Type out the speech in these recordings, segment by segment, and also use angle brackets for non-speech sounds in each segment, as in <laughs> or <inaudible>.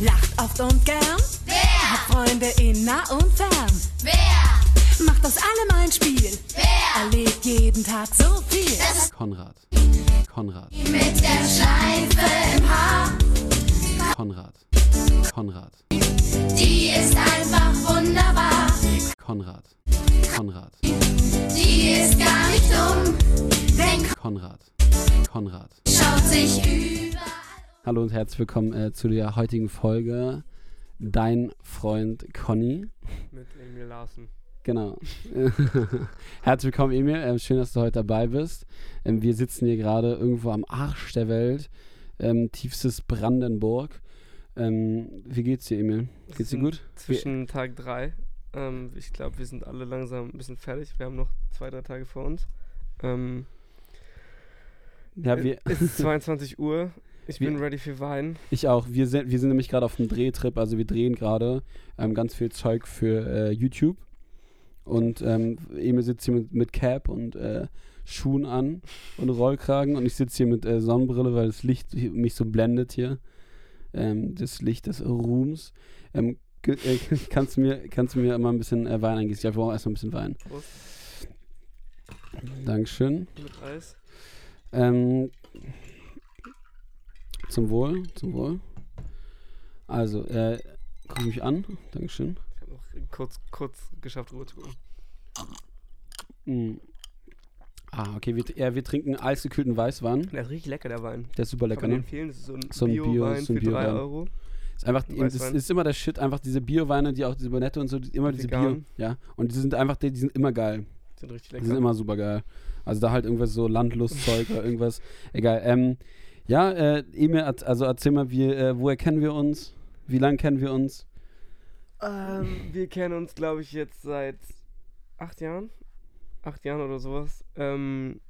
Lacht oft und gern. Wer? Hat Freunde in nah und fern. Wer? Macht aus allem ein Spiel. Wer? Erlebt jeden Tag so viel. Das Konrad. Konrad. mit der Schleife im Haar. Konrad. Konrad. Die ist einfach wunderbar. Konrad. Konrad. Die ist gar nicht dumm. Denn Konrad. Konrad. schaut sich überall. Hallo und herzlich willkommen äh, zu der heutigen Folge. Dein Freund Conny. Mit Emil Larsen. Genau. <laughs> Herzlich willkommen, Emil. Ähm, schön, dass du heute dabei bist. Ähm, wir sitzen hier gerade irgendwo am Arsch der Welt, ähm, tiefstes Brandenburg. Ähm, wie geht's dir, Emil? Geht's dir gut? Zwischen Tag 3. Ähm, ich glaube, wir sind alle langsam ein bisschen fertig. Wir haben noch zwei, drei Tage vor uns. Ähm, Ja, wir, es ist <laughs> 22 Uhr. Ich Wir- bin ready für Wein. ich auch. Wir sind, wir sind nämlich gerade auf einem Drehtrip. Also wir drehen gerade ähm, ganz viel Zeug für äh, YouTube. Und ähm, Emil sitzt hier mit, mit Cap und äh, Schuhen an und Rollkragen. Und ich sitze hier mit äh, Sonnenbrille, weil das Licht mich so blendet hier. Ähm, das Licht des Ruhms. Ähm, äh, <laughs> kannst, du mir, kannst du mir mal ein bisschen äh, Wein eingießen? Ich brauche erstmal ein bisschen Wein. Prost. Dankeschön. Mit Eis. Ähm, zum Wohl, zum Wohl. Also, äh, guck mich an. Dankeschön. Ich habe noch kurz, kurz geschafft, Ruhe zu gucken. Mm. Ah, okay, wir, ja, wir trinken eisgekühlten Weißwein. Der ist richtig lecker, der Wein. Der ist super Kann lecker, man ne? empfehlen. Das ist so ein, So ein Bio- Bio-Wein so ein für 3 Bio-Wein. Euro. Ist einfach, das Weißwein. ist immer der Shit, einfach diese Bio-Weine, die auch diese Bonette und so, die, immer diese Bio, Vegan. ja. Und die sind einfach, die, die sind immer geil. Die sind richtig Die lecker. sind immer super geil. Also da halt irgendwas so Landlustzeug oder irgendwas. Egal. Ähm, ja, äh, Emil, also erzähl mal, wie, äh, woher kennen wir uns? Wie lange kennen wir uns? Ähm, wir kennen uns, glaube ich, jetzt seit acht Jahren. Acht Jahren oder sowas. Ähm,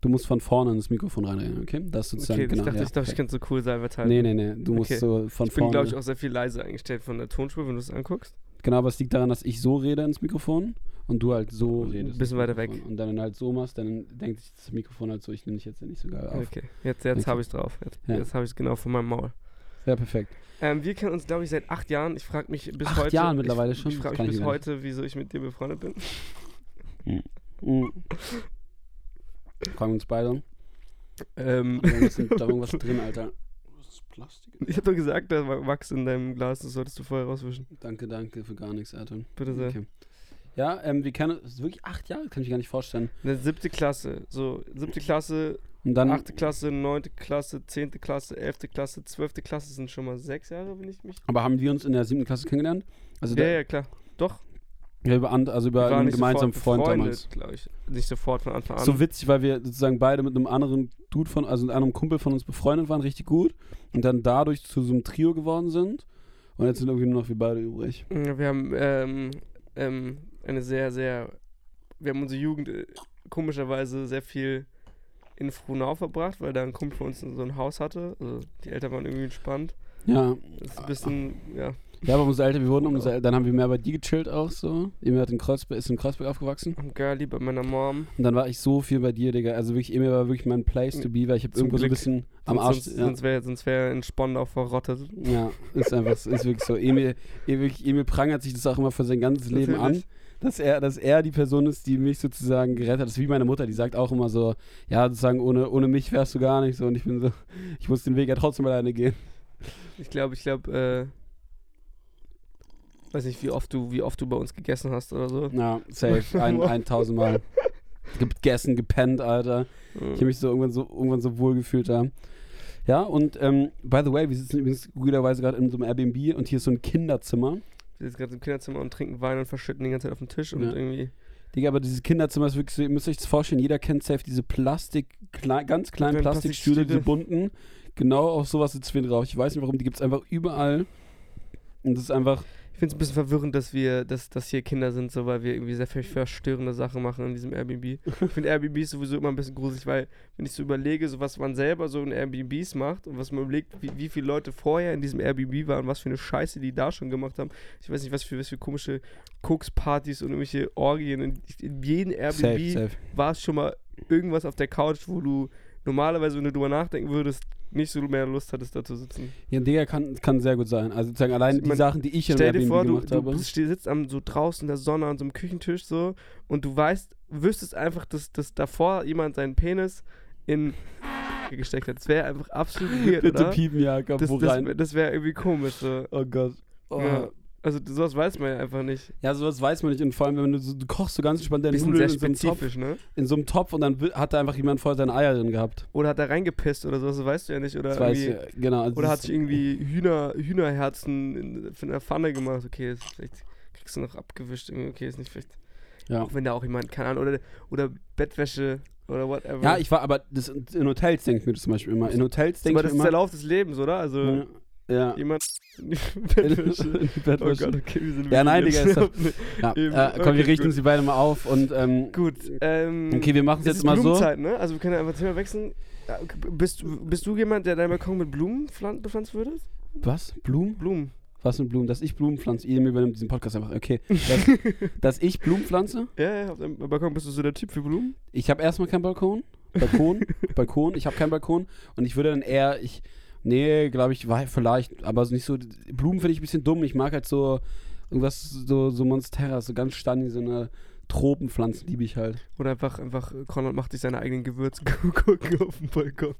Du musst von vorne ins Mikrofon reinreden, okay? Das sozusagen, okay, genau. ich dachte, ja, ich, dachte, ich okay. könnte so cool sein, verteilen. Nee, nee, nee. Du musst Okay. so von Ich bin, vorne. glaube ich, auch sehr viel leise eingestellt von der Tonspur, wenn du es anguckst. Genau, aber es liegt daran, dass ich so rede ins Mikrofon und du halt so Ein redest. bisschen ins weiter weg. Und dann halt so machst, dann denkt sich das Mikrofon halt so, ich nehme dich jetzt ja nicht so geil auf. Okay, jetzt, jetzt Okay. habe ich es drauf. Jetzt, Ja. jetzt habe ich es genau vor meinem Maul. Ja, perfekt. Ähm, wir kennen uns, glaube ich, seit acht Jahren. Ich frage mich bis Acht heute. Jahren mittlerweile ich, schon? Ich frage mich ich bis heute, wieso ich mit dir befreundet bin. Mhm. Fragen wir uns beide. Ähm, Da war irgendwas drin, Alter. Plastik? ich habe doch gesagt, da war Wachs in deinem Glas, das solltest du vorher rauswischen. Danke, danke für gar nichts, Alter. Bitte sehr. Okay. Ja, ähm, wir kennen, wirklich acht Jahre, kann ich mir gar nicht vorstellen. Eine siebte Klasse. So, siebte Klasse, Und dann, achte Klasse, neunte Klasse, zehnte Klasse, elfte Klasse, zwölfte Klasse sind schon mal sechs Jahre, wenn ich mich. aber haben wir uns in der siebten Klasse kennengelernt? Also Ja, ja, klar. Doch. Ja, über, and- also über einen gemeinsamen Freund damals. glaube ich. Nicht sofort von Anfang an. So witzig, weil wir sozusagen beide mit einem anderen Dude von, also mit einem Kumpel von uns befreundet waren, richtig gut. Und dann dadurch zu so einem Trio geworden sind. Und jetzt sind irgendwie nur noch wir beide übrig. Ja, Wir haben ähm, ähm, eine sehr, sehr. Wir haben unsere Jugend äh, komischerweise sehr viel in Frohnau verbracht, weil da ein Kumpel von uns so ein Haus hatte. Also die Eltern waren irgendwie entspannt. Ja. Das ist ein bisschen, ja. Ja, aber umso älter wir wurden, umso, dann haben wir mehr bei dir gechillt auch so. Emil hat in Kreuzberg, ist in Kreuzberg aufgewachsen. Girlie bei meiner Mom. Und dann war ich so viel bei dir, Digga. Also wirklich, Emil war wirklich mein Place to be, weil ich habe irgendwo so ein Glück. bisschen am Arsch. Sonst, ja. sonst wäre sonst wär in Spondau verrottet. Ja, ist einfach, <laughs> ist wirklich so. Emil, Emil, Emil prangert sich das auch immer für sein ganzes Leben an, dass er, dass er die Person ist, die mich sozusagen gerettet hat. Das ist wie meine Mutter, die sagt auch immer so, ja, sozusagen, ohne, ohne mich wärst du gar nicht so. Und ich bin so, ich muss den Weg ja trotzdem alleine gehen. Ich glaube, ich glaube, äh, weiß nicht, wie oft du, wie oft du bei uns gegessen hast oder so. Ja, safe, <laughs> ein, ein tausendmal. Gegessen, gepennt, Alter. Ich habe mich so irgendwann so, irgendwann so wohl gefühlt da. Ja, und ähm, by the way, wir sitzen übrigens guterweise gerade in so einem Airbnb und hier ist so ein Kinderzimmer. Wir sitzen gerade im Kinderzimmer und trinken Wein und verschütten die ganze Zeit auf den Tisch und Ja. irgendwie. Digga, aber dieses Kinderzimmer ist wirklich so, ihr müsst euch das vorstellen, jeder kennt safe diese Plastik, klei- ganz kleinen Kleine Plastikstühle, diese Plastikstühle. bunten. Genau auf sowas sitzen wir drauf. Ich weiß nicht warum, die gibt es einfach überall. Und das ist einfach, Ich finde es ein bisschen verwirrend, dass wir, dass, dass hier Kinder sind, so weil wir irgendwie sehr viel verstörende Sachen machen in diesem Airbnb. Ich finde Airbnb sowieso immer ein bisschen gruselig, weil wenn ich so überlege, so was man selber so in Airbnbs macht und was man überlegt, wie, wie viele Leute vorher in diesem Airbnb waren, was für eine Scheiße die da schon gemacht haben. Ich weiß nicht, was für, was für komische Kokspartys und irgendwelche Orgien. In, in jedem Airbnb war es schon mal irgendwas auf der Couch, wo du normalerweise, wenn du drüber nachdenken würdest, nicht so mehr Lust hattest, da zu sitzen. Ja, Digga, kann, kann sehr gut sein. Also sozusagen allein die Man- Sachen, die ich in Stell dir Airbnb vor, du, gemacht du habe. bist- sitzt am, so draußen in der Sonne an so einem Küchentisch so und du weißt, wüsstest einfach, dass, dass davor jemand seinen Penis in <laughs> gesteckt hat. Das wäre einfach absolut weird, Bitte oder? piepen, Jakob, Das, wo das, rein. das wäre irgendwie komisch. So. oh Gott. Oh. Ja. Also sowas weiß man ja einfach nicht. Ja, sowas weiß man nicht. Und vor allem, wenn du, so, du kochst so ganz entspannt deine Nudeln sehr in so, einem Topf, ne? in so einem Topf und dann hat da einfach jemand vorher seine Eier drin gehabt. Oder hat er reingepisst oder sowas, das weißt du ja nicht. Oder, Das weiß ich, irgendwie, genau. also oder das hat sich irgendwie Hühner, Hühnerherzen in, in der Pfanne gemacht. Okay, ist vielleicht kriegst du noch abgewischt. Okay, ist nicht vielleicht. Ja. Auch wenn da auch jemand, keine Ahnung, oder, oder Bettwäsche oder whatever. Ja, ich war, aber das, in Hotels denke ich mir das zum Beispiel immer. In Hotels denke Aber ich das mir ist der immer. Lauf des Lebens, oder? Also ja. Jemand. <laughs> In <laughs> Bettwäsche. die Oh Bettwäsche. Gott, okay, wir sind Ja, nein, Digga, ist jetzt- <laughs> Ja, Eben. äh, komm, wir Okay, richten gut. sie beide mal auf und ähm, Gut, ähm. okay, wir machen es jetzt mal so. Blumenzeit, ne? Also wir können einfach Thema wechseln. Ja, Bist, du- bist du jemand, der deinen Balkon mit Blumen pflan- bepflanzt würdest? Was? Blumen? Blumen. Was mit Blumen? Dass ich Blumen pflanze? Ihr übernimmt diesen Podcast einfach. Okay. Dass, dass ich Blumen pflanze? Ja, ja, auf deinem Balkon bist du so der Typ für Blumen? Ich habe erstmal keinen Balkon. Balkon, Balkon, ich habe keinen Balkon und ich würde dann eher, ich, nee, glaube ich, war vielleicht, aber nicht so, Blumen finde ich ein bisschen dumm. Ich mag halt so irgendwas, so, so Monstera, so ganz stani, so eine Tropenpflanzen liebe ich halt. Oder einfach, einfach, Konrad macht sich seine eigenen Gewürzgurken <laughs> auf dem Balkon.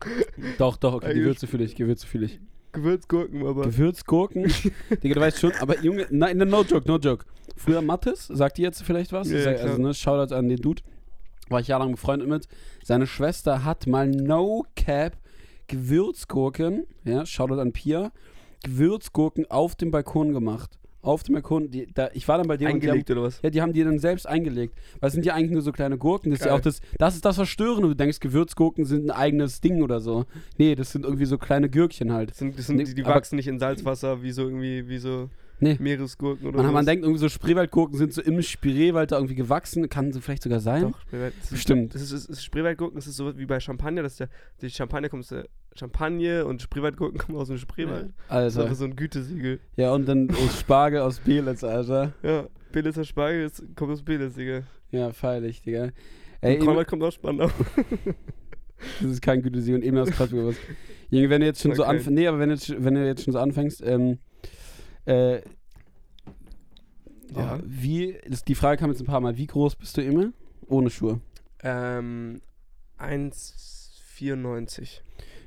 Doch, doch, okay, Gewürze fühle ich, Gewürze fühle ich. Gewürzgurken, aber. Gewürzgurken, <laughs> Digga, du weißt schon, aber Junge, nein, no joke, no joke. Früher Mattes, sagt ihr jetzt vielleicht was? Ja, Sag- also, ne, Shoutout an den Dude. War ich jahrelang befreundet mit. Seine Schwester hat mal No Cap Gewürzgurken, ja, Shoutout an Pia, Gewürzgurken auf dem Balkon gemacht. Auf dem Balkon, die, da, ich war dann bei dir eingelegt und oder was? die haben, ja, die haben die dann selbst eingelegt. Weil es sind ja eigentlich nur so kleine Gurken. Das ist ja auch das, das ist das Verstörende. Du denkst, Gewürzgurken sind ein eigenes Ding oder so. Nee, das sind irgendwie so kleine Gürkchen halt. Das sind, das sind, die, die wachsen nicht in Salzwasser wie so irgendwie, wie so Nee. Meeresgurken oder Man, so. man denkt irgendwie so, Spreewaldgurken sind so im Spreewald da irgendwie gewachsen. Kann so vielleicht sogar sein. Doch, Spreewald. Das ist, Bestimmt. das ist, das ist Spreewaldgurken, das ist so wie bei Champagner, dass der, die Champagner kommt Champagne und Spreewaldgurken kommen aus dem Spreewald. Das ist Also, einfach so ein Gütesiegel. ja, und dann ist Spargel aus Belitz, Alter. Ja, Belitzer Spargel ist, kommt aus Belitz, Digga. Ja, feierlich, Digga. Ey, Und Konrad kommt aus Spandau. <laughs> das ist kein Gütesiegel und eben aus Quatschbewusst. Junge, wenn du jetzt schon so Okay. anfängst, nee, aber wenn, du jetzt, wenn du jetzt schon so anfängst, ähm, äh, Ja. oh, wie, die Frage kam jetzt ein paar Mal, wie groß bist du immer? Ohne Schuhe. Ähm, 1,94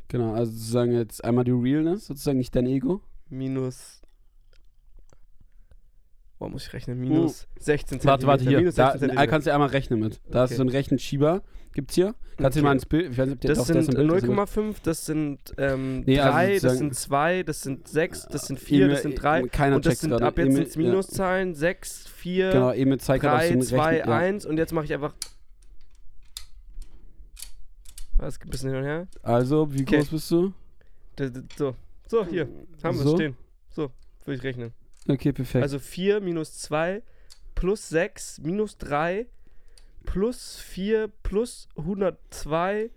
Genau, also sozusagen jetzt einmal die Realness, sozusagen nicht dein Ego. minus. Boah, muss ich rechnen? Minus 16 Warte, warte, Zentimeter. hier. Minus Da, 16 Zentimeter. äh, kannst du einmal rechnen mit. Da Okay. so einen Rechenschieber. Gibt's hier? Kannst du dir Okay. mal ins Bild. Ich weiß nicht, ob Das doch, ist sind Bild, das ist 0,5, das sind ähm, Nee, also 3, das sind 2, das sind 6, das sind 4, Emil- das sind 3. Keiner Und das sind gerade. ab jetzt Emil- sind's Minuszahlen, 6, 4, Ja, genau, Emil zeigt gerade auf 3, so einen 2, Rechen- ja. 1 und jetzt mache ich einfach. Was, ein bisschen hin und her. Also, wie Okay. groß bist du? So, so hier, haben wir So? es stehen. So, würde ich rechnen. Okay, perfekt. Also 4 minus 2 plus 6 minus 3 plus 4 plus 102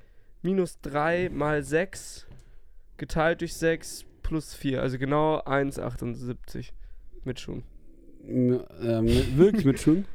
minus 3 mal 6 geteilt durch 6 plus 4. Also genau 1,78 mit Schuhen. M- ähm, wirklich mit Schuhen? <laughs>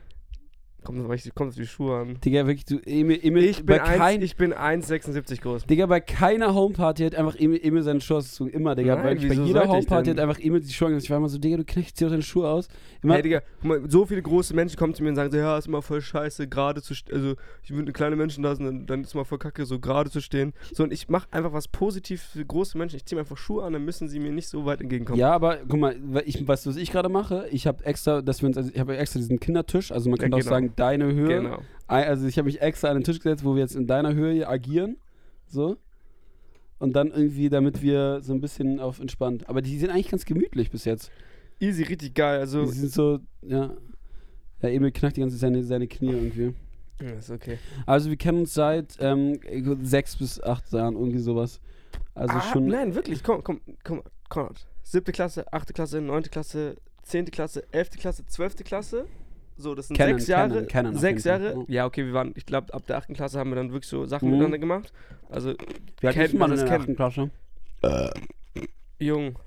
Kommt auf, kommt auf die Schuhe an. Digga, wirklich, du, Emil, Emil, Ich bin, kein, ich bin 1,76 groß. Digga, bei keiner Homeparty hat einfach Emil, Emil seine Schuhe ausgezogen. Immer, Digga. Nein, bei jeder Homeparty hat einfach Emil die Schuhe angezogen. Ich war immer so, Digga, du knechtst dir auch deine Schuhe aus. Immer, Hey Digga, guck mal, so viele große Menschen kommen zu mir und sagen so, ja, ist immer voll scheiße, gerade zu stehen. Also, ich würde kleine Menschen lassen, dann, dann ist mal voll kacke, so gerade zu stehen. So, und ich mache einfach was positiv für große Menschen. Ich ziehe mir einfach Schuhe an, dann müssen sie mir nicht so weit entgegenkommen. Ja, aber guck mal, ich, weißt du, was ich gerade mache? Ich habe extra, dass wir uns, also ich habe extra diesen Kindertisch, also man Ja, könnte auch genau. sagen, deine Höhe. Genau. Also ich habe mich extra an den Tisch gesetzt, wo wir jetzt in deiner Höhe agieren. So. Und dann irgendwie, damit wir so ein bisschen auf entspannt. Aber die sind eigentlich ganz gemütlich bis jetzt. Easy, richtig geil. Also, Die sind so, ja. Ja, Emil knackt die ganze Zeit seine, seine Knie irgendwie. ja, ist okay. Also wir kennen uns seit ähm, sechs bis acht Jahren, irgendwie sowas. Also ah, schon. Nein, wirklich, komm, komm, komm, Konrad. Siebte Klasse, achte Klasse, neunte Klasse, zehnte Klasse, elfte Klasse, zwölfte Klasse. So, das sind Kennen, sechs Jahre. kennen auf sechs. Jahre. Ja, okay, wir waren, ich glaube, ab der achten Klasse haben wir dann wirklich so Sachen Mhm. miteinander gemacht. Also, Wie alt mal man, in das der achten Klasse? jung.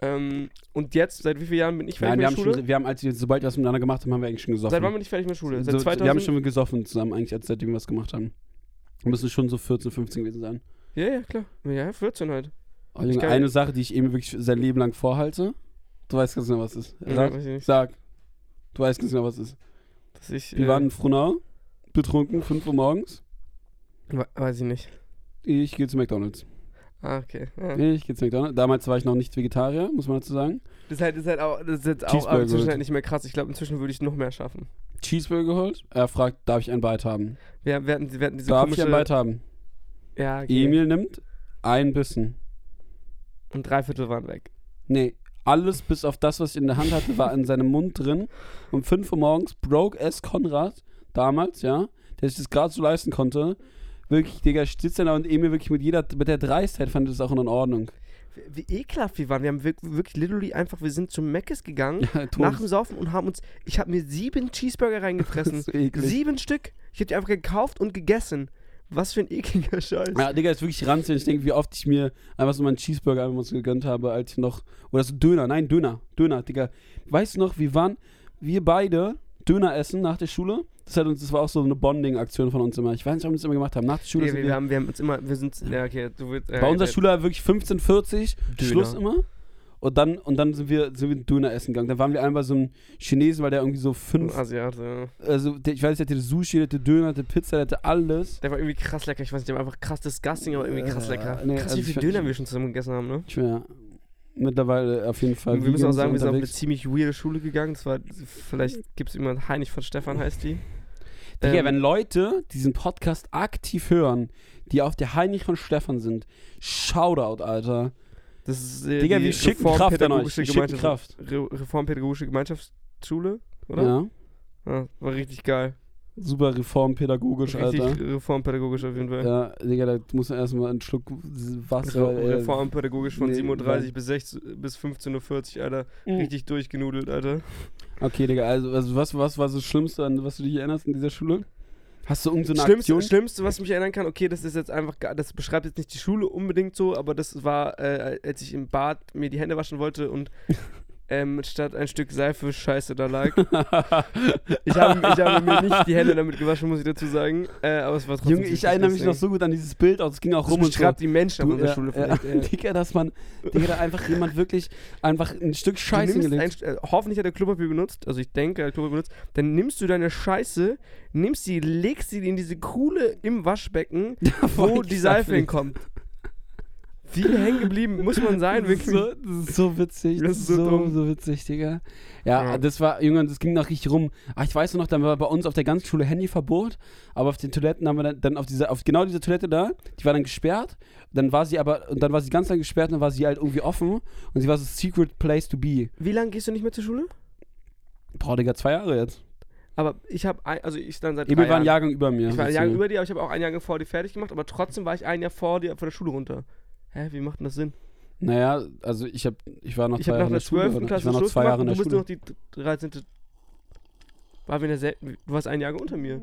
Ähm, und jetzt, seit wie vielen Jahren bin ich fertig Nein, wir mit der Schule? schon, wir haben, als wir sobald wir was miteinander gemacht haben, haben wir eigentlich schon gesoffen. Seit wann bin ich fertig mit der Schule? Seit so, 2000? wir haben schon gesoffen zusammen, eigentlich, als seitdem wir was gemacht haben. Wir müssen schon so 14, 15 gewesen sein. ja, ja, klar. Ja, 14 halt. Oh, Junge, eine Sache, die ich eben wirklich sein Leben lang vorhalte. Du weißt ganz genau, was es ist. Ja, Sag, weiß ich nicht. sag. Du weißt ganz genau, was es ist. Dass ich, Wir äh, waren in Frohnau, betrunken, 5 Uhr morgens. we- Weiß ich nicht. Ich gehe zu McDonalds. Ah, okay. Ja. Ich gehe zu McDonalds. Damals war ich noch nicht Vegetarier, muss man dazu sagen. Das ist halt, ist halt auch, das ist jetzt auch Cheeseburger aber inzwischen halt nicht mehr krass. Ich glaube, inzwischen würde ich noch mehr schaffen. Cheeseburger geholt. Er fragt, darf ich ein Bite haben? Wir, wir, hatten, wir hatten diese darf ich komische... ein Bite haben? ja, okay. Emil nimmt ein Bissen. Und drei Viertel waren weg. Nee, alles bis auf das, was ich in der Hand hatte, war in seinem Mund drin. Um 5 Uhr morgens broke S. Konrad, damals, ja, der sich das gerade so leisten konnte. Wirklich, Digga, da und Emil wirklich mit jeder, mit der Dreistheit fand das auch in Ordnung. Wie, ekelhaft wir waren. Wir haben wirklich, wirklich literally einfach, wir sind zum Meckes gegangen, <laughs> Ja, nach dem Saufen und haben uns, ich habe mir sieben Cheeseburger reingefressen. <laughs> Das ist eklig. sieben Stück. Ich habe die einfach gekauft und gegessen. Was für ein ekliger Scheiß. Ja, Digga, ist wirklich ranzig. Ich denke, wie oft ich mir einfach so meinen Cheeseburger einfach mal so gegönnt habe, als ich noch. Oder so Döner, nein, Döner, Döner, Digga. Weißt du noch, wir waren, wir beide Döner essen nach der Schule. Das, hat uns, das war auch so eine Bonding-Aktion von uns immer. Ich weiß nicht, ob wir das immer gemacht haben. Nach der Schule Nee, sind wir, wir, haben, wir haben uns immer, wir sind, ja, okay, du willst, äh, bei unserer äh, Schule war wirklich 15.40 Döner. Schluss immer. Und dann, und dann sind wir, sind wir Döner essen gegangen. Dann waren wir einmal so einem Chinesen, weil der irgendwie so fünf, Asiate. also der, ich weiß, der hatte Sushi, der hatte Döner, der hatte Pizza, der hatte alles. Der war irgendwie krass lecker. Ich weiß nicht, der war einfach krass disgusting, aber irgendwie krass Äh, lecker. nee, krass, also wie viele Döner wir schon zusammen gegessen haben, ne? Ich wäre mittlerweile auf jeden Fall. Und wir müssen auch sagen, wir sind auf eine ziemlich weirde Schule gegangen. Das war, vielleicht gibt es jemanden, Heinrich von Stefan heißt die. Digga, Ähm, wenn Leute diesen Podcast aktiv hören, die auf der Heinrich von Stefan sind, Shoutout, Alter. Das ist äh, Digga, wir schicken Kraft an euch. Schicken Kraft. Re Reformpädagogische Gemeinschaftsschule, oder? Ja. Ja, war richtig geil. Super reformpädagogisch, Richtig Alter. reformpädagogisch auf jeden Fall. Ja, Digga, da muss man erstmal einen Schluck Wasser. Re äh, Reformpädagogisch von nee, 7.30 weil- Uhr bis, 16, bis 15.40 Uhr, Alter. Mhm. Richtig durchgenudelt, Alter. Okay, Digga, also, also was, was war so das Schlimmste, an was du dich erinnerst in dieser Schule? Hast du irgendeine so Schlimmste, Aktion? Schlimmste, was mich erinnern kann, okay, das ist jetzt einfach, das beschreibt jetzt nicht die Schule unbedingt so, aber das war, äh, als ich im Bad mir die Hände waschen wollte und <laughs> ähm, statt ein Stück Seife Scheiße da lag. <laughs> Ich habe, ich habe mir nicht die Hände damit gewaschen, muss ich dazu sagen. Äh, aber es war trotzdem. Junge, ich erinnere mich noch so gut an dieses Bild, auch es ging auch Das rum und so. die Menschen Du, unserer ja, Schule ja, vielleicht. äh. Digga, dass man, Digga, da einfach jemand wirklich einfach ein Stück Scheiße du nimmst ein, gelegt. äh, hoffentlich hat er Klopapier benutzt, also ich denke, er hat Klopapier benutzt. Dann nimmst du deine Scheiße, nimmst sie, legst sie in diese Kuhle im Waschbecken, <laughs> wo die Seife hinkommt. Wie hängen geblieben muss man sein, Das ist, wirklich. so, das ist so witzig. Das ist so so, dumm. so witzig, Digga. Ja, Ja. das war, Junge, das ging noch richtig rum. Ach, ich weiß noch, dann war bei uns auf der ganzen Schule Handyverbot, aber auf den Toiletten haben wir dann, dann auf dieser, auf genau dieser Toilette da, die war dann gesperrt, dann war sie aber, und dann war sie ganz lang gesperrt, dann war sie halt irgendwie offen und sie war so secret place to be. Wie lange gehst du nicht mehr zur Schule? Boah, Digga, zwei Jahre jetzt. Aber ich habe, also ich dann seit Emil drei war ein Jahren. Jahrgang über mir. Ich war ein sozusagen. Jahr über dir, aber ich habe auch ein Jahr vor dir fertig gemacht, aber trotzdem war ich ein Jahr vor dir von der Schule runter. Hä, wie macht denn das Sinn? Naja, also ich hab, ich war noch Ich zwei habe Jahre in der Schule. 12. oder? Ich Klasse war noch Schluss zwei gemacht Jahre in der du bist Schule. noch die 13. War wir in der Du warst ein Jahr unter mir.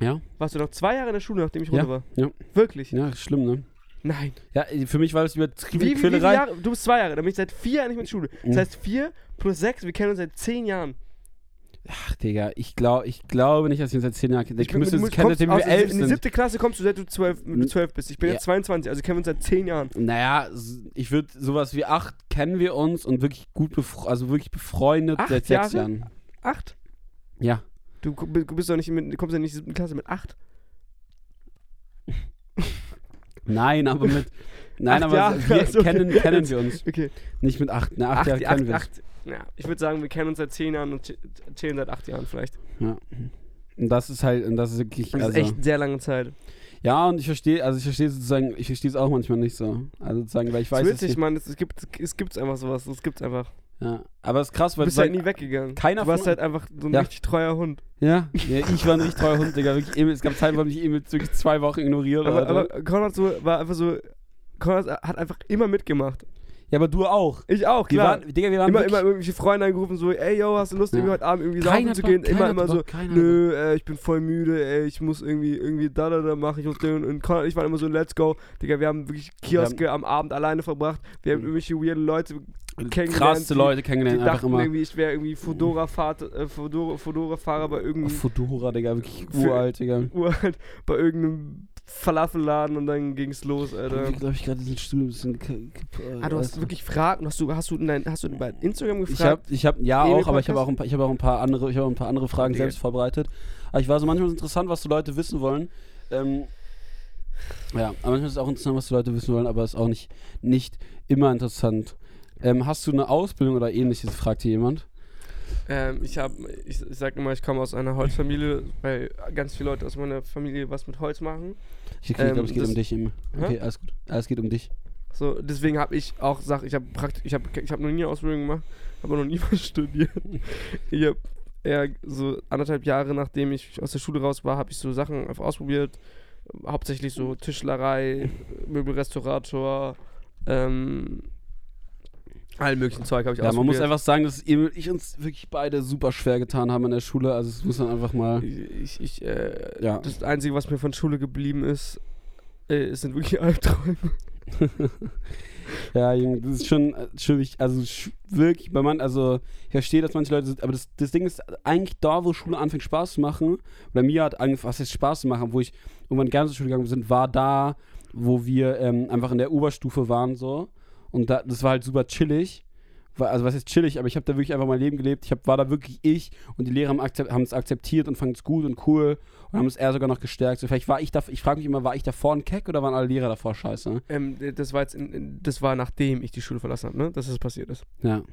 Ja, Warst du noch zwei Jahre in der Schule, nachdem ich Ja, runter war? ja. Wirklich? ja, schlimm, ne? Nein. Ja, für mich war das übertrieben Wie, wie, wie. Jahre? Du bist zwei Jahre, dann bin ich seit vier Jahren nicht mehr in der Schule. Das Mhm. heißt vier plus sechs, wir kennen uns seit zehn Jahren. Ach, Digga, ich, glaub, ich glaube nicht, dass ich seit zehn Jahren kenne. Ich bin- müsste kennen, seitdem wir der- elf In die sind. siebte Klasse kommst du, seit du zwölf, du zwölf bist. Ich bin Ja. jetzt 22, also kennen wir uns seit zehn Jahren. Naja, ich würde sowas wie acht kennen wir uns und wirklich gut also wirklich befreundet Acht seit sechs Jahre? Jahren. Acht? Ja. Du bist doch nicht mit, kommst ja nicht in die siebte Klasse mit acht. <laughs> Nein, aber mit. Nein, Acht aber wir also, okay. kennen, kennen wir <laughs> uns. Okay. Nicht mit acht. Ne, acht, Acht, Jahre acht, kennen wir acht, Ja, ich würde sagen, wir kennen uns seit zehn Jahren und chillen seit acht Jahren vielleicht. Ja. Und das ist halt, und das ist wirklich. Das also, ist echt sehr lange Zeit. Ja, und ich verstehe, also ich verstehe sozusagen, ich verstehe es auch manchmal nicht so. Also sozusagen, weil ich weiß, ist dass witzig, Mann. Es, es gibt es gibt's einfach sowas. Es gibt's einfach. ja. Aber es ist krass, Du weil bist halt nie weggegangen. keiner du warst halt einfach so ein Ja. richtig treuer Hund. Ja, ja, ich war ein richtig treuer Hund, Digga. Wirklich, es gab Zeiten, wo ich Emil wirklich zwei Wochen ignoriert. Aber, aber Konrad so, war einfach so. Konrad hat einfach immer mitgemacht. Ja, aber du auch. Ich auch, Wir klar. waren, Digga, wir waren immer, immer irgendwelche Freunde angerufen, so, ey, yo, hast du Lust, Ja. irgendwie heute Abend irgendwie saufen zu Bock, gehen? keiner Immer, immer so, Bock, nö, äh, ich bin voll müde, ey, ich muss irgendwie, irgendwie da, da, da machen, ich muss den. Und Konrad und ich waren immer so, let's go. Digga, wir haben wirklich Kioske am Abend alleine verbracht. Wir haben Mhm. irgendwelche weirde Leute kennengelernt. krasse die- Leute Die kennengelernt, einfach dachten immer. irgendwie, ich wäre irgendwie Fedora-Fahrer äh, Fedora, Fedora bei irgendeinem Fedora, Digga, wirklich uralt, Digga. uralt, bei irgendeinem Falafelladen und dann ging's los, Ich Alter. glaube, ich gerade diesen Stuhl ein bisschen. k- Ah, du hast also- wirklich Fragen. Hast du, hast du, nein, hast du bei Instagram Ich gefragt? habe, ich habe, ja auch, aber ich habe auch, ein paar, ich habe auch ein paar andere, ich habe ein paar andere Fragen Digga. selbst vorbereitet. Aber ich war so manchmal ist es interessant, was die Leute wissen wollen. Ähm, ja, aber manchmal ist es auch interessant, was die Leute wissen wollen, aber ist auch nicht, nicht immer interessant. Ähm, hast du eine Ausbildung oder ähnliches? fragt hier jemand. Ähm, ich habe, ich, ich sag immer, ich komme aus einer Holzfamilie, weil ganz viele Leute aus meiner Familie was mit Holz machen. Ich, ich glaube, Ähm, es geht das- um dich. Im, okay, alles gut. Alles geht um dich. So, deswegen habe ich auch Sachen, ich habe ich habe ich habe noch nie eine Ausbildung gemacht, habe noch nie <laughs> was studiert. Ich habe eher so anderthalb Jahre nachdem ich aus der Schule raus war, habe ich so Sachen einfach ausprobiert. Hauptsächlich so Tischlerei, <laughs> Möbelrestaurator, ähm, allen möglichen Zeug habe ich Ja, man muss einfach sagen, dass Emil und ich uns wirklich beide super schwer getan haben in der Schule. Also, es muss man einfach mal. ich, ich, äh, Ja. Das Einzige, was mir von Schule geblieben ist, äh, es sind wirklich <laughs> Albträume. <laughs> Ja, Junge, das ist schon, äh, schon. Also sch- wirklich, bei man, also ich verstehe, dass manche Leute sind, aber das, das Ding ist eigentlich da, wo Schule anfängt Spaß zu machen, oder mir hat angefangen, was heißt Spaß zu machen, wo ich irgendwann gerne zur Schule gegangen bin, war da, wo wir ähm, einfach in der Oberstufe waren so und da, das war halt super chillig. War, also was ist chillig, aber ich habe da wirklich einfach mein Leben gelebt. Ich hab, war da wirklich ich und die Lehrer haben es akzeptiert und fanden es gut und cool und haben es eher sogar noch gestärkt. So, vielleicht war ich da, ich frage mich immer, war ich davor ein Keck oder waren alle Lehrer davor scheiße? Ähm, das war jetzt, in, das war nachdem ich die Schule verlassen habe, ne? Dass das passiert ist. Ja. <laughs>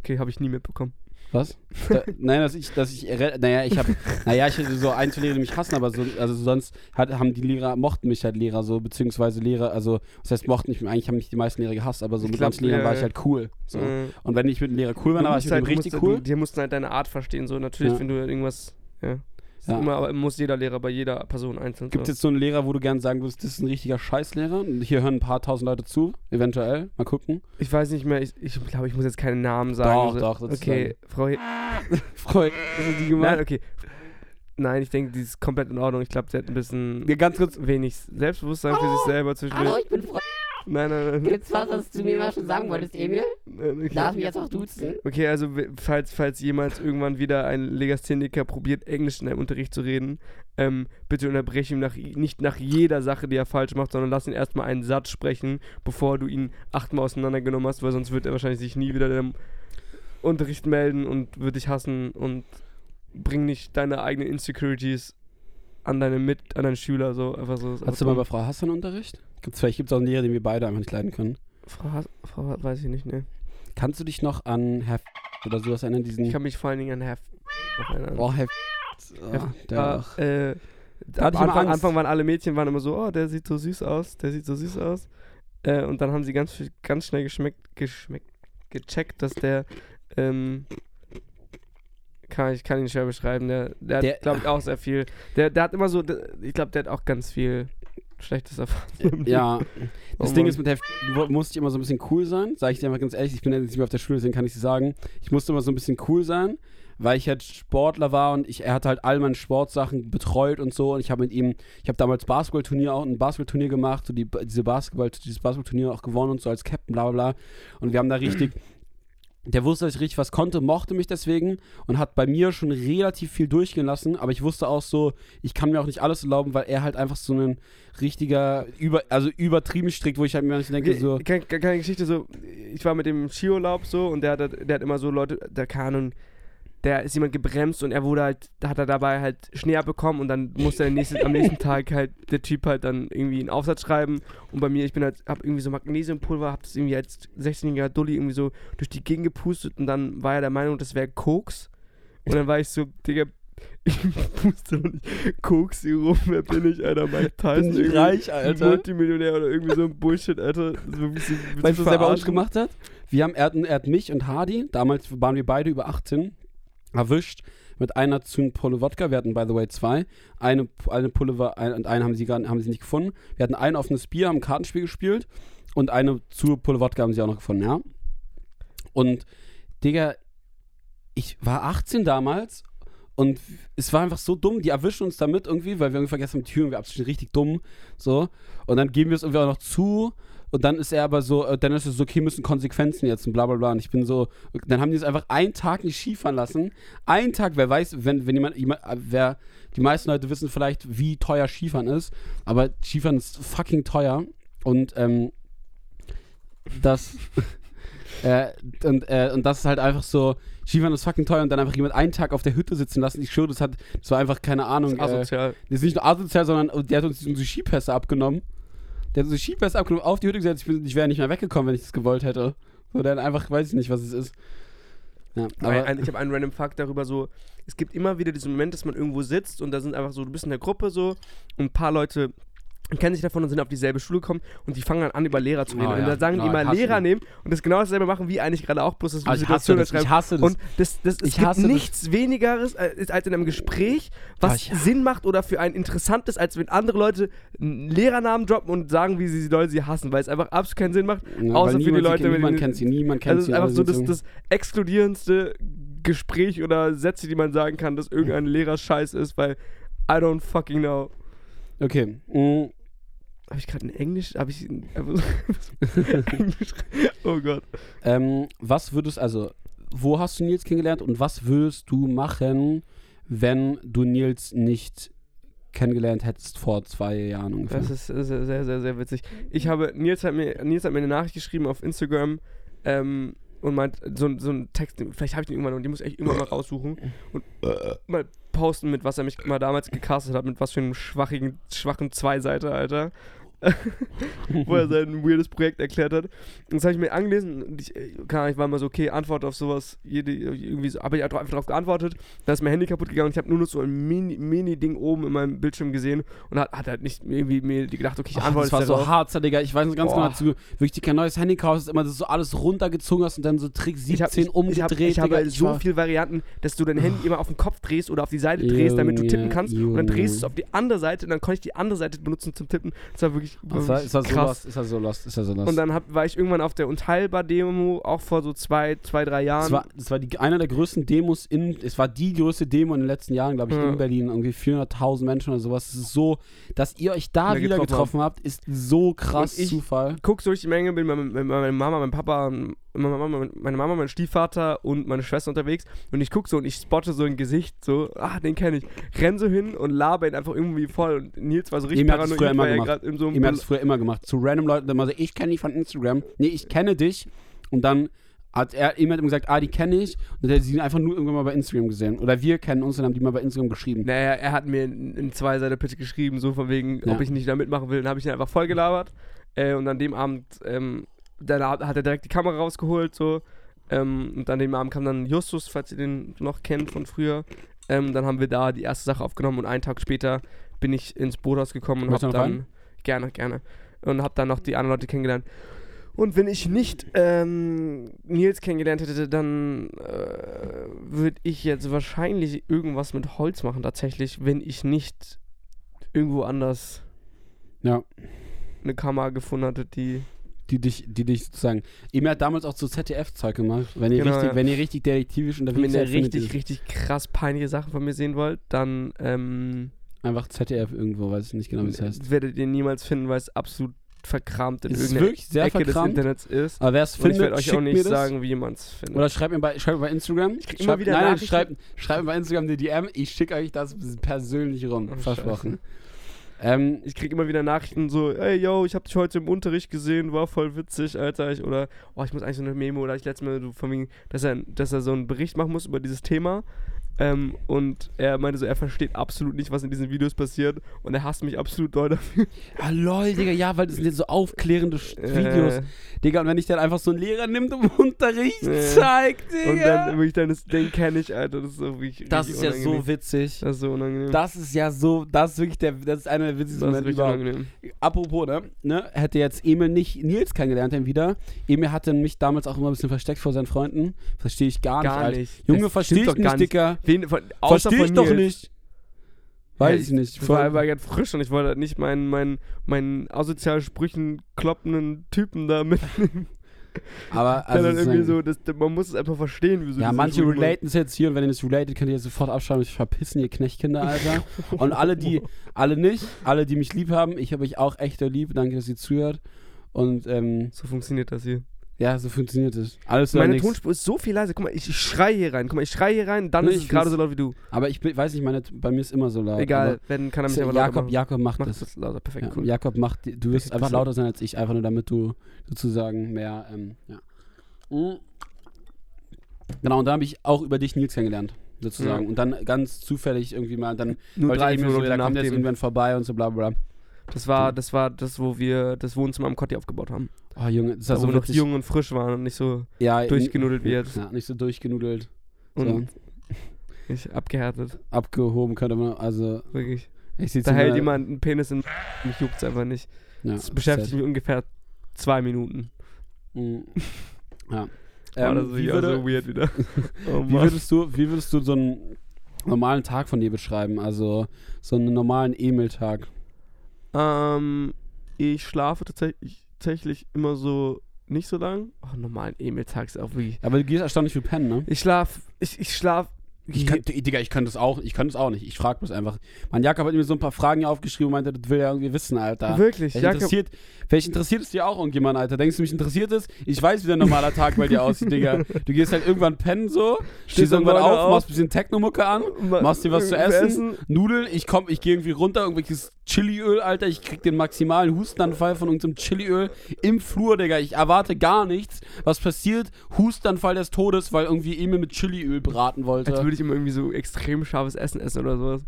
Okay, habe ich nie mitbekommen. Was? Da, nein, dass ich, dass ich, re- naja, ich habe, <laughs> naja, ich hatte so ein, zwei Lehrer, die mich hassen, aber so, also sonst hat, haben die Lehrer, mochten mich halt Lehrer so, beziehungsweise Lehrer, also, was heißt mochten mich, eigentlich haben mich die meisten Lehrer gehasst, aber so Ich mit glaub, manchen Lehrern war ich ja. halt cool. So. Äh, Und wenn ich mit einem Lehrer cool war, dann war ich mit halt- richtig musst, cool. Du, die mussten halt deine Art verstehen. So, natürlich, Ja. wenn du irgendwas. Ja. Ist Ja. Immer, aber muss jeder Lehrer bei jeder Person einzeln. Gibt es jetzt so einen Lehrer, wo du gern sagen würdest, das ist ein richtiger Scheißlehrer? Und hier hören ein paar tausend Leute zu, eventuell. Mal gucken. Ich weiß nicht mehr, ich, ich glaube, ich muss jetzt keinen Namen sagen. Doch, doch, das Okay, Frau. Was hast du gemacht? Nein, okay. Nein, ich denke, die ist komplett in Ordnung. Ich glaube, sie hat ein bisschen Ja, ganz kurz. wenig Selbstbewusstsein für sich selber zwischendurch. Hallo, ich bin Freund. Nein, nein, nein. Gibt's was, was du mir mal schon sagen wolltest, Emil? okay. Darf ich mich jetzt auch duzen? Okay, also falls, falls jemals irgendwann wieder ein Legastheniker probiert, Englisch in einem Unterricht zu reden, ähm, bitte unterbreche ihn nach, nicht nach jeder Sache, die er falsch macht, sondern lass ihn erstmal einen Satz sprechen, bevor du ihn achtmal auseinandergenommen hast, weil sonst wird er wahrscheinlich sich nie wieder im Unterricht melden und wird dich hassen und bring nicht deine eigenen Insecurities an deine Mit, an deine Schüler, so einfach so. Hast du mal bei Frau Hassan Unterricht? Gibt's, vielleicht gibt es auch einen Lehrer, den wir beide einfach nicht leiden können. Frau, Hass- Frau, weiß ich nicht, ne. Kannst du dich noch an Herr oder sowas erinnern, diesen. Ich kann mich vor allen Dingen an Herr noch erinnern. oh, Herr Ja, oh, der auch. äh, hatte am Anfang. Anfang waren alle Mädchen waren immer so, oh, der sieht so süß aus, der sieht so süß aus. Äh, und dann haben sie ganz, ganz schnell geschmeckt, geschmeckt, gecheckt, dass der, ähm, kann, ich kann ihn schwer beschreiben, der, der, Der- hat, glaube ich, auch sehr viel, der, der hat immer so, der, ich glaube, der hat auch ganz viel Schlechtes erfahren. Ja, das Oh Ding ist, mit der musste ich immer so ein bisschen cool sein. Sag ich dir mal ganz ehrlich, ich bin ja jetzt nicht mehr auf der Schule, deswegen kann ich dir sagen. Ich musste immer so ein bisschen cool sein, weil ich halt Sportler war und ich, er hat halt all meine Sportsachen betreut und so. Und ich habe mit ihm, ich habe damals Basketballturnier auch ein Basketballturnier gemacht, so die, diese Basketball, dieses Basketballturnier auch gewonnen und so als Captain, bla bla bla. Und wir haben da richtig. Der wusste, dass ich richtig was konnte, mochte mich deswegen und hat bei mir schon relativ viel durchgehen lassen, aber ich wusste auch so, ich kann mir auch nicht alles erlauben, weil er halt einfach so ein richtiger, über, also übertrieben strikt, wo ich halt mir nicht denke, so, keine, keine Geschichte so, ich war mit dem Skiurlaub so und der hat, der hat immer so Leute, der keine Ahnung, der ist jemand gebremst und er wurde halt, hat er dabei halt Schnee abbekommen und dann musste er nächsten, am nächsten Tag halt der Typ halt dann irgendwie einen Aufsatz schreiben und bei mir, ich bin halt, hab irgendwie so Magnesiumpulver, hab das irgendwie als 16-jähriger Dulli irgendwie so durch die Gegend gepustet und dann war er der Meinung, das wäre Koks und dann war ich so, Digga, <laughs> ich puste doch nicht Koks hier rum, wer bin ich, Alter, Mike Tyson, ich irgendwie reich, Alter. Multimillionär oder irgendwie so ein Bullshit, Alter. So, Weißt du, was er bei uns gemacht hat? Wir haben, er, hat, er hat mich und Hardy, damals waren wir beide über 18, erwischt mit einer zu Pulle Wodka. Wir hatten, by the way, zwei. Eine, eine Pulle war, ein, und eine haben sie, gar, haben sie nicht gefunden. Wir hatten ein offenes Bier, haben Kartenspiel gespielt und eine zu Pulle Wodka haben sie auch noch gefunden, ja. Und, Digga, ich war 18 damals und es war einfach so dumm. Die erwischen uns damit irgendwie, weil wir irgendwie vergessen haben, die Tür irgendwie abzustellen. Richtig dumm. So. Und dann geben wir es irgendwie auch noch zu. Und dann ist er aber so, äh, dann ist es so, okay, müssen Konsequenzen jetzt und bla bla bla. Und ich bin so, dann haben die es einfach einen Tag nicht Skifahren lassen. Einen Tag, wer weiß, wenn, wenn jemand, jemand äh, wer, die meisten Leute wissen vielleicht, wie teuer Skifahren ist, aber Skifahren ist fucking teuer und ähm, das <laughs> äh, und, äh, und das ist halt einfach so, Skifahren ist fucking teuer und dann einfach jemand einen Tag auf der Hütte sitzen lassen. Ich schwöre, das hat, das war einfach keine Ahnung. Das ist Äh, asozial. das ist nicht nur asozial, sondern der hat uns unsere Skipässe abgenommen. Der hat unsere Skipässe abgenommen, auf die Hütte gesetzt. Ich, bin- ich wäre nicht mehr weggekommen, wenn ich das gewollt hätte. So, dann einfach, weiß ich nicht, was es ist. Ja, ein, ich habe einen random Fakt darüber so, es gibt immer wieder diesen Moment, dass man irgendwo sitzt und da sind einfach so, du bist in der Gruppe so und ein paar Leute kennen sich davon und sind auf dieselbe Schule gekommen und die fangen dann an, über Lehrer zu reden. Oh, und ja. dann sagen Oh, die hasse Lehrer nehmen und das genau dasselbe machen wie eigentlich gerade auch, bloß dass ich hasse Situation das. Ich hasse das. Und das, das, es Ich gibt hasse das. nichts wenigeres als, als in einem Gespräch, was Oh, Sinn macht oder für einen interessant ist, als wenn andere Leute einen Lehrernamen droppen und sagen, wie sie die Leute sie hassen, weil es einfach absolut keinen Sinn macht. Ja, außer für die Leute, wenn Niemand kennt sie, niemand kennt Also es sie. ist einfach so das, das exkludierendste Gespräch oder Sätze, die man sagen kann, dass irgendein Lehrer scheiß ist, weil I don't fucking know. Okay. mm, Habe ich gerade in Englisch? Habe ich so- <laughs> Englisch? Oh Gott. Ähm, was würdest, also, wo hast du Nils kennengelernt und was würdest du machen, wenn du Nils nicht kennengelernt hättest vor zwei Jahren ungefähr? Das ist sehr, sehr, sehr, sehr witzig. Ich habe, Nils hat mir, Nils hat mir eine Nachricht geschrieben auf Instagram ähm, und meint, so, so ein Text, vielleicht habe ich den irgendwann und den muss ich echt irgendwann mal raussuchen und mal posten, mit was er mich mal damals gecastet hat, mit was für einem schwachigen, schwachen Zweiseiter, Alter. <laughs> wo er sein weirdes Projekt erklärt hat. Und das habe ich mir angelesen und ich, äh, ich war mal so, okay, Antwort auf sowas, jede, irgendwie so, aber ich habe einfach darauf geantwortet, da ist mein Handy kaputt gegangen und ich habe nur noch so ein Mini- Mini-Ding oben in meinem Bildschirm gesehen und hat, hat halt nicht irgendwie mir gedacht, okay, ich antworte das war so hart, Digga. Ich weiß noch ganz Boah. genau, als du wirklich dir kein neues Handy kaufst, immer so alles runtergezogen hast und dann so Trick 17 ich hab, ich, ich hab, umgedreht, ich habe halt so viele Varianten, dass du dein Handy immer auf den Kopf drehst oder auf die Seite drehst, damit du tippen kannst. Und dann drehst du es auf die andere Seite und dann konnte ich die andere Seite benutzen zum Tippen. Das war wirklich, war Das war, wirklich ist das so krass. lost, ist das so lost, ist das so lost. Und dann hab, war ich irgendwann auf der Unteilbar-Demo, auch vor so zwei, zwei drei Jahren. das war, das war die, einer der größten Demos in, es war die größte Demo in den letzten Jahren, glaube ich, Ja. in Berlin. Irgendwie 400.000 Menschen oder sowas. Es ist so, dass ihr euch da wieder getroffen getroffen habt, ist so krass Und ich- Zufall. guck so durch die Menge, bin mit mit meiner Mama, meinem Papa, meine Mama, meine Mama, mein Stiefvater und meine Schwester unterwegs und ich guck so und ich spotte so ein Gesicht, so, ah, den kenne ich. Renn so hin und laber ihn einfach irgendwie voll und Nils war so richtig das paranoid, früher immer er gemacht. gerade in so einem Ihm hat es früher immer gemacht. Zu random Leuten immer so, ich kenne dich von Instagram. Nee, ich kenne dich. Und dann hat er ihm hat ihm gesagt, ah, die kenne ich. Und er hat sie einfach nur irgendwann mal bei Instagram gesehen. Oder wir kennen uns und haben die mal bei Instagram geschrieben. Naja, er hat mir in, in zwei Seiten Pitch geschrieben, so von wegen, Ja. ob ich nicht da mitmachen will. Dann habe ich ihn einfach voll gelabert. Äh, und an dem Abend, ähm, dann hat er direkt die Kamera rausgeholt, so. Ähm, und an dem Abend kam dann Justus, falls ihr den noch kennt von früher. Ähm, dann haben wir da die erste Sache aufgenommen und einen Tag später bin ich ins Boothaus gekommen und habe noch dann. rein? Gerne, gerne. Und habe dann noch die anderen Leute kennengelernt. Und wenn ich nicht ähm, Nils kennengelernt hätte, dann äh, würde ich jetzt wahrscheinlich irgendwas mit Holz machen, tatsächlich, wenn ich nicht irgendwo anders Ja. eine Kamera gefunden hatte, die. Die dich, die dich sozusagen. Emil hat damals auch so ZDF-Zeug gemacht. Wenn ihr, Genau, richtig, ja. wenn ihr richtig detektivisch Wenn unterwegs ihr seid, findet richtig, ihr richtig krass peinliche Sachen von mir sehen wollt, dann ähm, einfach ZDF irgendwo, weiß ich nicht genau, wie es heißt. werdet ihr niemals finden, weil es absolut verkramt in ist irgendeiner wirklich sehr Ecke des verkramt. Internets ist. Aber wer es Und ich findet, werde euch auch nicht sagen, wie man es findet. Oder schreibt mir bei, schreibt mir bei Instagram. Ich krieg immer Schreibt- wieder nein, nein, schreibt, schreibt mir bei Instagram eine DM. Ich schicke euch das persönlich rum. Oh, Versprochen. Ähm, Ich krieg immer wieder Nachrichten so, ey yo, ich hab dich heute im Unterricht gesehen, war voll witzig, Alter. Ich, oder, oh, ich muss eigentlich so eine Memo, oder ich letztes Mal so von wegen, dass er, dass er so einen Bericht machen muss über dieses Thema. Ähm, und er meinte so, er versteht absolut nicht, was in diesen Videos passiert und er hasst mich absolut doll dafür. <laughs> ah, lol, Digga, ja, weil das sind so aufklärende Sch- Videos. Äh, Digga, und wenn ich dann einfach so einen Lehrer nimmt im <laughs> Unterricht Äh. zeigt, Digga. und dann wirklich dann ist, den kenne ich, Alter. Das ist so richtig, das ist ja so unangenehm. witzig. Das ist so unangenehm. Das ist ja so, das ist wirklich der, das ist einer der witzigsten das Momente überhaupt. unangenehm. Apropos, ne, ne, hätte jetzt Emil nicht Nils kennengelernt dann wieder. Emil hatte mich damals auch immer ein bisschen versteckt vor seinen Freunden. Verstehe ich gar, Gar nicht. Nicht. Junge, Das verstehe ich nicht, Dicker. Wen, von, außer Verstehe ich doch nicht. Weiß Ja, ich nicht. Ich war, war ganz frisch und ich wollte halt nicht meinen, meinen, meinen asozial Sprüchen kloppenden Typen da mitnehmen. Aber <laughs> also dann irgendwie so, das, man muss es einfach verstehen, wieso ja, manche relaten es jetzt hier und wenn ihr das relatet, könnt ihr jetzt sofort abschreiben, ich verpissen ihr Knechtkinder, Alter. <laughs> und alle, die, alle nicht, alle, die mich lieb haben, ich habe euch auch echt lieb, danke, dass ihr zuhört. Und ähm, So funktioniert das hier. Ja, so funktioniert es. Alles Meine nichts. Tonspur ist so viel leiser. Guck mal, ich, ich schreie hier rein. Guck mal, ich schreie hier rein, dann Nee, ist es ich gerade so laut wie du. Aber ich weiß nicht, meine, bei mir ist immer so laut. Egal, wenn kann er mich aber lauter Jakob, machen. Jakob macht Mach das. das lauter, perfekt, Ja, cool. Jakob macht, du wirst einfach lauter sein als ich, einfach nur damit du sozusagen mehr, ähm, ja. Mhm. Genau, und dann habe ich auch über dich Nils kennengelernt, sozusagen. Ja. Und dann ganz zufällig irgendwie mal, dann Nur wollte drei ich mir so, da kommt jetzt irgendwann vorbei und so bla bla bla. Das war, das war das, wo wir das Wohnzimmer am Kotti aufgebaut haben. Oh Junge, das ist Da, so wo wir noch jung und frisch waren und nicht so ja, durchgenudelt wie jetzt. Ja, nicht so durchgenudelt. So. und nicht abgehärtet. Abgehoben könnte man, also Wirklich. Da hält jemand einen Penis in mich juckt's einfach nicht. ja, Das beschäftigt mich ungefähr zwei Minuten. Mhm. Ja. <laughs> Ähm, Ähm, das ist wie, würde, so weird wieder. <laughs> <laughs> Oh wie, würdest du, wie würdest du so einen normalen Tag von dir beschreiben? Also so einen normalen Emil-Tag. Ähm, ich schlafe tatsächlich, immer so nicht so lang. Oh, normalen Emil-Tag ist auch wie. Aber du gehst erstaunlich viel pennen, ne? Ich schlaf, ich, ich schlaf. Ich kann, Digga, ich könnte das auch, ich könnte das auch nicht. Ich frage bloß einfach. Mein Jakob hat mir so ein paar Fragen hier aufgeschrieben und meinte, das will er irgendwie wissen, Alter. Wirklich, Vielleicht Jakob, interessiert, vielleicht interessiert es dir auch irgendjemand, Alter. Denkst du, mich interessiert es? Ich weiß, wie der normaler Tag bei dir aussieht, Digga. Du gehst halt irgendwann pennen so, stehst irgendwann 9 Uhr auf, auf. machst ein bisschen Technomucke an, ma- machst dir was zu irgendwas essen, Nudeln, ich komm, ich gehe irgendwie runter, irgendwelches Chiliöl, Alter, ich krieg den maximalen Hustenanfall von irgendeinem Chiliöl im Flur, Digga. Ich erwarte gar nichts. Was passiert? Hustenanfall des Todes, weil irgendwie Emil mit Chiliöl braten wollte. Ich immer irgendwie so extrem scharfes Essen essen oder sowas.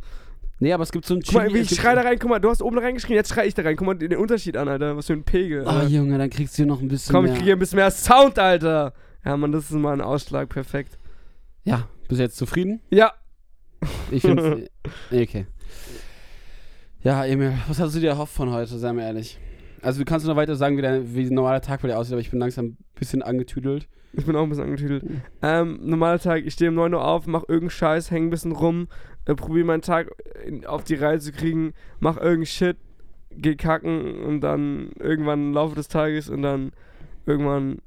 Nee, aber es gibt so ein Guck mal, ich schrei da rein, guck mal, du hast oben reingeschrien, jetzt schrei ich da rein. Guck mal den Unterschied an, Alter. Was für ein Pegel. Oh, Alter. Junge, dann kriegst du noch ein bisschen Komm, ich mehr. kriege hier ein bisschen mehr Sound, Alter. Ja, Mann, das ist mal ein Ausschlag, perfekt. Ja, bist du jetzt zufrieden? Ja, Ich finde <laughs> Okay. Ja, Emil, was hast du dir erhofft von heute, sei mir ehrlich? Also du kannst noch weiter sagen, wie, dein, wie ein normaler Tag bei dir aussieht, aber ich bin langsam ein bisschen angetüdelt. ich bin auch ein bisschen angetüdelt. Ähm, normaler Tag, ich stehe um 9 Uhr auf, mach irgendeinen Scheiß, häng ein bisschen rum, äh, probiere meinen Tag in, auf die Reihe zu kriegen, mach irgendeinen Shit, geh kacken und dann irgendwann im Laufe des Tages und dann irgendwann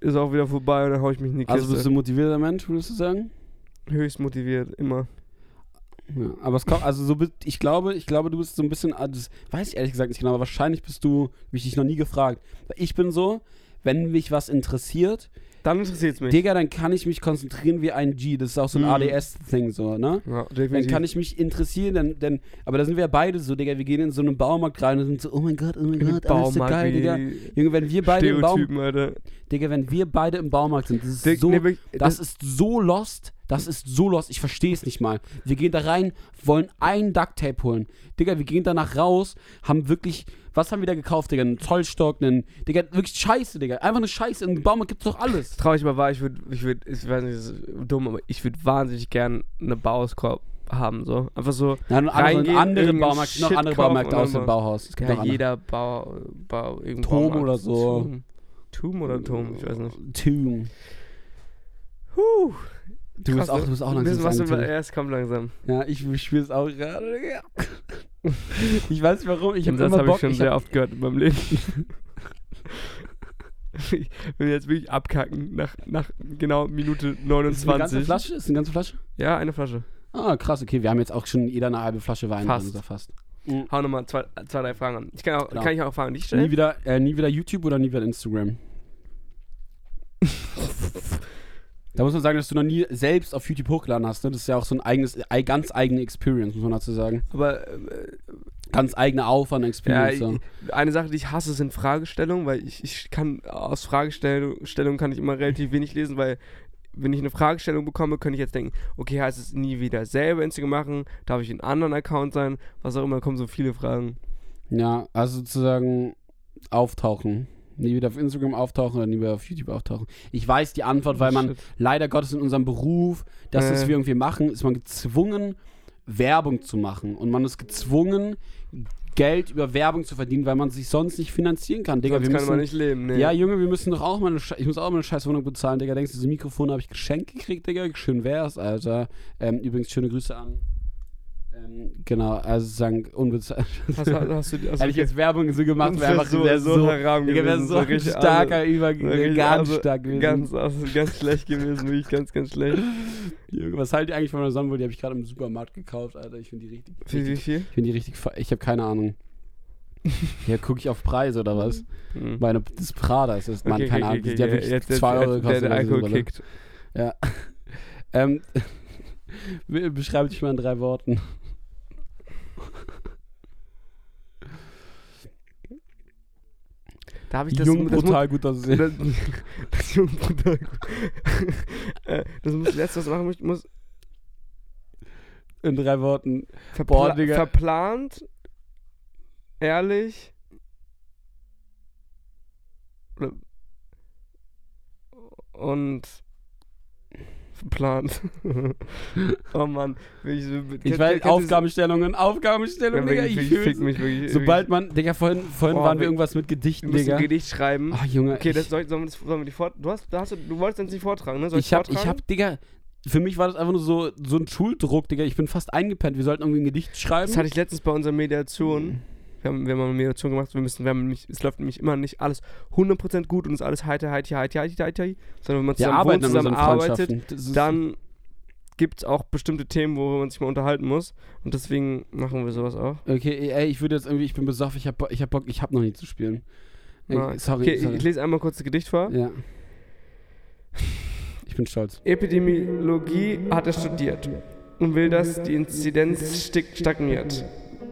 ist auch wieder vorbei und dann hau ich mich in die Kiste. Also bist du ein motivierter Mensch, würdest du sagen? höchst motiviert, immer. Ja, aber es kommt, also so ich glaube, ich glaube, du bist so ein bisschen, ah, das weiß ich ehrlich gesagt nicht genau, aber wahrscheinlich bist du, hab ich dich noch nie gefragt. Ich bin so, wenn mich was interessiert, Dann interessiert's mich. Digga, dann kann ich mich konzentrieren wie ein G. Das ist auch so ein Mhm. ADS-Thing so, ne? ja, Dann kann ich mich interessieren, dann, dann, aber da sind wir ja beide so, Digga, wir gehen in so einen Baumarkt rein und sind so, oh mein Gott, oh mein Gott, alles so geil, Digga. Junge, wenn wir beide im Baum, Stereotypen, Alter. Digga, wenn wir beide im Baumarkt sind, das ist Dick, so, nee, wirklich, das ist so lost, das ist so lost, ich verstehe es nicht mal. Wir gehen da rein, wollen ein Ducktape holen. Digga, wir gehen danach raus, haben wirklich, was haben wir da gekauft, Digga? Einen Zollstock, einen, Digga, wirklich Scheiße, Digga. Einfach eine Scheiße, im Baumarkt gibt's doch alles. traurig aber war, ich würde, ich würde, ich weiß nicht, das ist dumm, aber ich würde wahnsinnig gern eine Bauhauskorb haben, so. Einfach so, andere, Reingehen, andere Baumarkt, noch andere Baumärkte aus dem Bauhaus. Ja, jeder Bau, Bau, irgendein Tom Baumarkt. oder so. Tum. Tum oder Tom, ich weiß nicht. Tomb. Huh. Du bist auch, du bist auch langsam Wissen, was ja, es kommt langsam. Ja, ich spüre es auch gerade. <laughs> Ich weiß nicht warum. Ich Den Satz habe ich schon Ich sehr oft gehört in meinem Leben. <laughs> ich will jetzt wirklich abkacken nach, nach genau Minute ist eine ganze 29. Flasche? Ist eine ganze Flasche? Ja, eine Flasche. Ah, krass. Okay, wir haben jetzt auch schon jeder eine halbe Flasche Wein. Fast. drin, fast. Hau nochmal zwei, zwei, drei Fragen an. Ich kann, auch, Genau. kann ich auch Fragen an dich stellen? Nie wieder, äh, nie wieder YouTube oder nie wieder Instagram? <laughs> da muss man sagen, dass du noch nie selbst auf YouTube hochgeladen hast. Ne? Das ist ja auch so ein eigenes, ei- ganz eigene Experience, muss man dazu sagen. Aber äh, Ganz eigene ja, Aufwand-Experience. so. ich- eine Sache, die ich hasse, sind Fragestellungen, weil ich, ich kann aus Fragestellungen kann ich immer relativ wenig lesen, weil wenn ich eine Fragestellung bekomme, könnte ich jetzt denken, okay, heißt es nie wieder selber Instagram machen, darf ich in einem anderen Account sein, was auch immer, da kommen so viele Fragen. Ja, also sozusagen auftauchen. Nie wieder auf Instagram auftauchen oder nie wieder auf YouTube auftauchen. Ich weiß die Antwort, weil man Shit. leider Gottes in unserem Beruf, das, was Äh. wir irgendwie machen, ist man gezwungen, Werbung zu machen. Und man ist gezwungen, Geld über Werbung zu verdienen, weil man sich sonst nicht finanzieren kann. Digga, Sonst wir kann müssen, man nicht leben, ne? Ja, Junge, wir müssen doch auch mal eine Sche ich muss auch mal eine scheiß Wohnung bezahlen, Digga. Denkst du, dieses Mikrofon habe ich geschenkt gekriegt, Digga? Schön wär's, Alter. Ähm, übrigens, schöne Grüße an. Ähm, genau, also sagen, unbezahlt. <laughs> Hast, hast, du, hast Hätte ich jetzt Werbung so gemacht, wäre wär einfach so- wär so so, gewesen, so so ein starker Über, Richtig, ganz also, stark gewesen. Ganz, also ganz schlecht gewesen, wirklich ganz, ganz schlecht. Was haltet ihr eigentlich von meiner Sonnenbrille? Die habe ich gerade im Supermarkt gekauft, Alter. Ich finde die richtig, wie viel? ich finde die richtig, ich habe keine Ahnung. Ja, gucke ich auf Preise oder was? Hm. Meine, das Prada, das ist, man, Okay, keine okay, Ahnung, okay, die hat wirklich jetzt- jetzt- 2 Euro gekostet. Der, der Alkohol kickt. Ja. <laughs> ähm, <laughs> be- beschreib dich mal in drei Worten. Da habe ich das, Jung, das, brutal gut aussehen. Das, <laughs> das Jung brutal. <laughs> äh, das muss letztes was machen muss, muss In drei Worten. verpla Boah, verplant, ehrlich und verplant. <laughs> oh Mann, ich, Ich weiß, Aufgabenstellungen, Aufgabenstellungen, Digga, ich, ich ich fick mich wirklich. Sobald man, Digga, vorhin, vorhin Oh, waren wir irgendwas mit Gedichten, Digga. ein Gedicht schreiben. Ach, Junge. Okay, das ich, soll, sollen, wir das, sollen wir die fort. Du hast, da hast du, du wolltest das nicht vortragen, ne? Soll ich hab, ich hab, Digga, für mich war das einfach nur so, so ein Schuldruck, Digga. Ich bin fast eingepennt. Wir sollten irgendwie ein Gedicht schreiben. Das hatte ich letztens bei unserer Mediation. Wir haben, wir haben eine Mediation gemacht. Wir müssen, wir haben nämlich, es läuft nämlich immer nicht alles 100% gut und es ist alles heiter, heiter, heiter, heiter, heiter, sondern wenn man zusammen wohnt, zusammen arbeitet, dann gibt es auch bestimmte Themen, worüber man sich mal unterhalten muss. Und deswegen machen wir sowas auch. Okay, ey, ich würde jetzt irgendwie, ich bin besoffen, ich hab, Bo- ich hab Bock, ich hab noch nie zu spielen. Ey, sorry, okay, sorry. ich lese einmal kurz das Gedicht vor. ja. Ich bin stolz. Epidemiologie hat er studiert und will, dass die Inzidenz stagniert.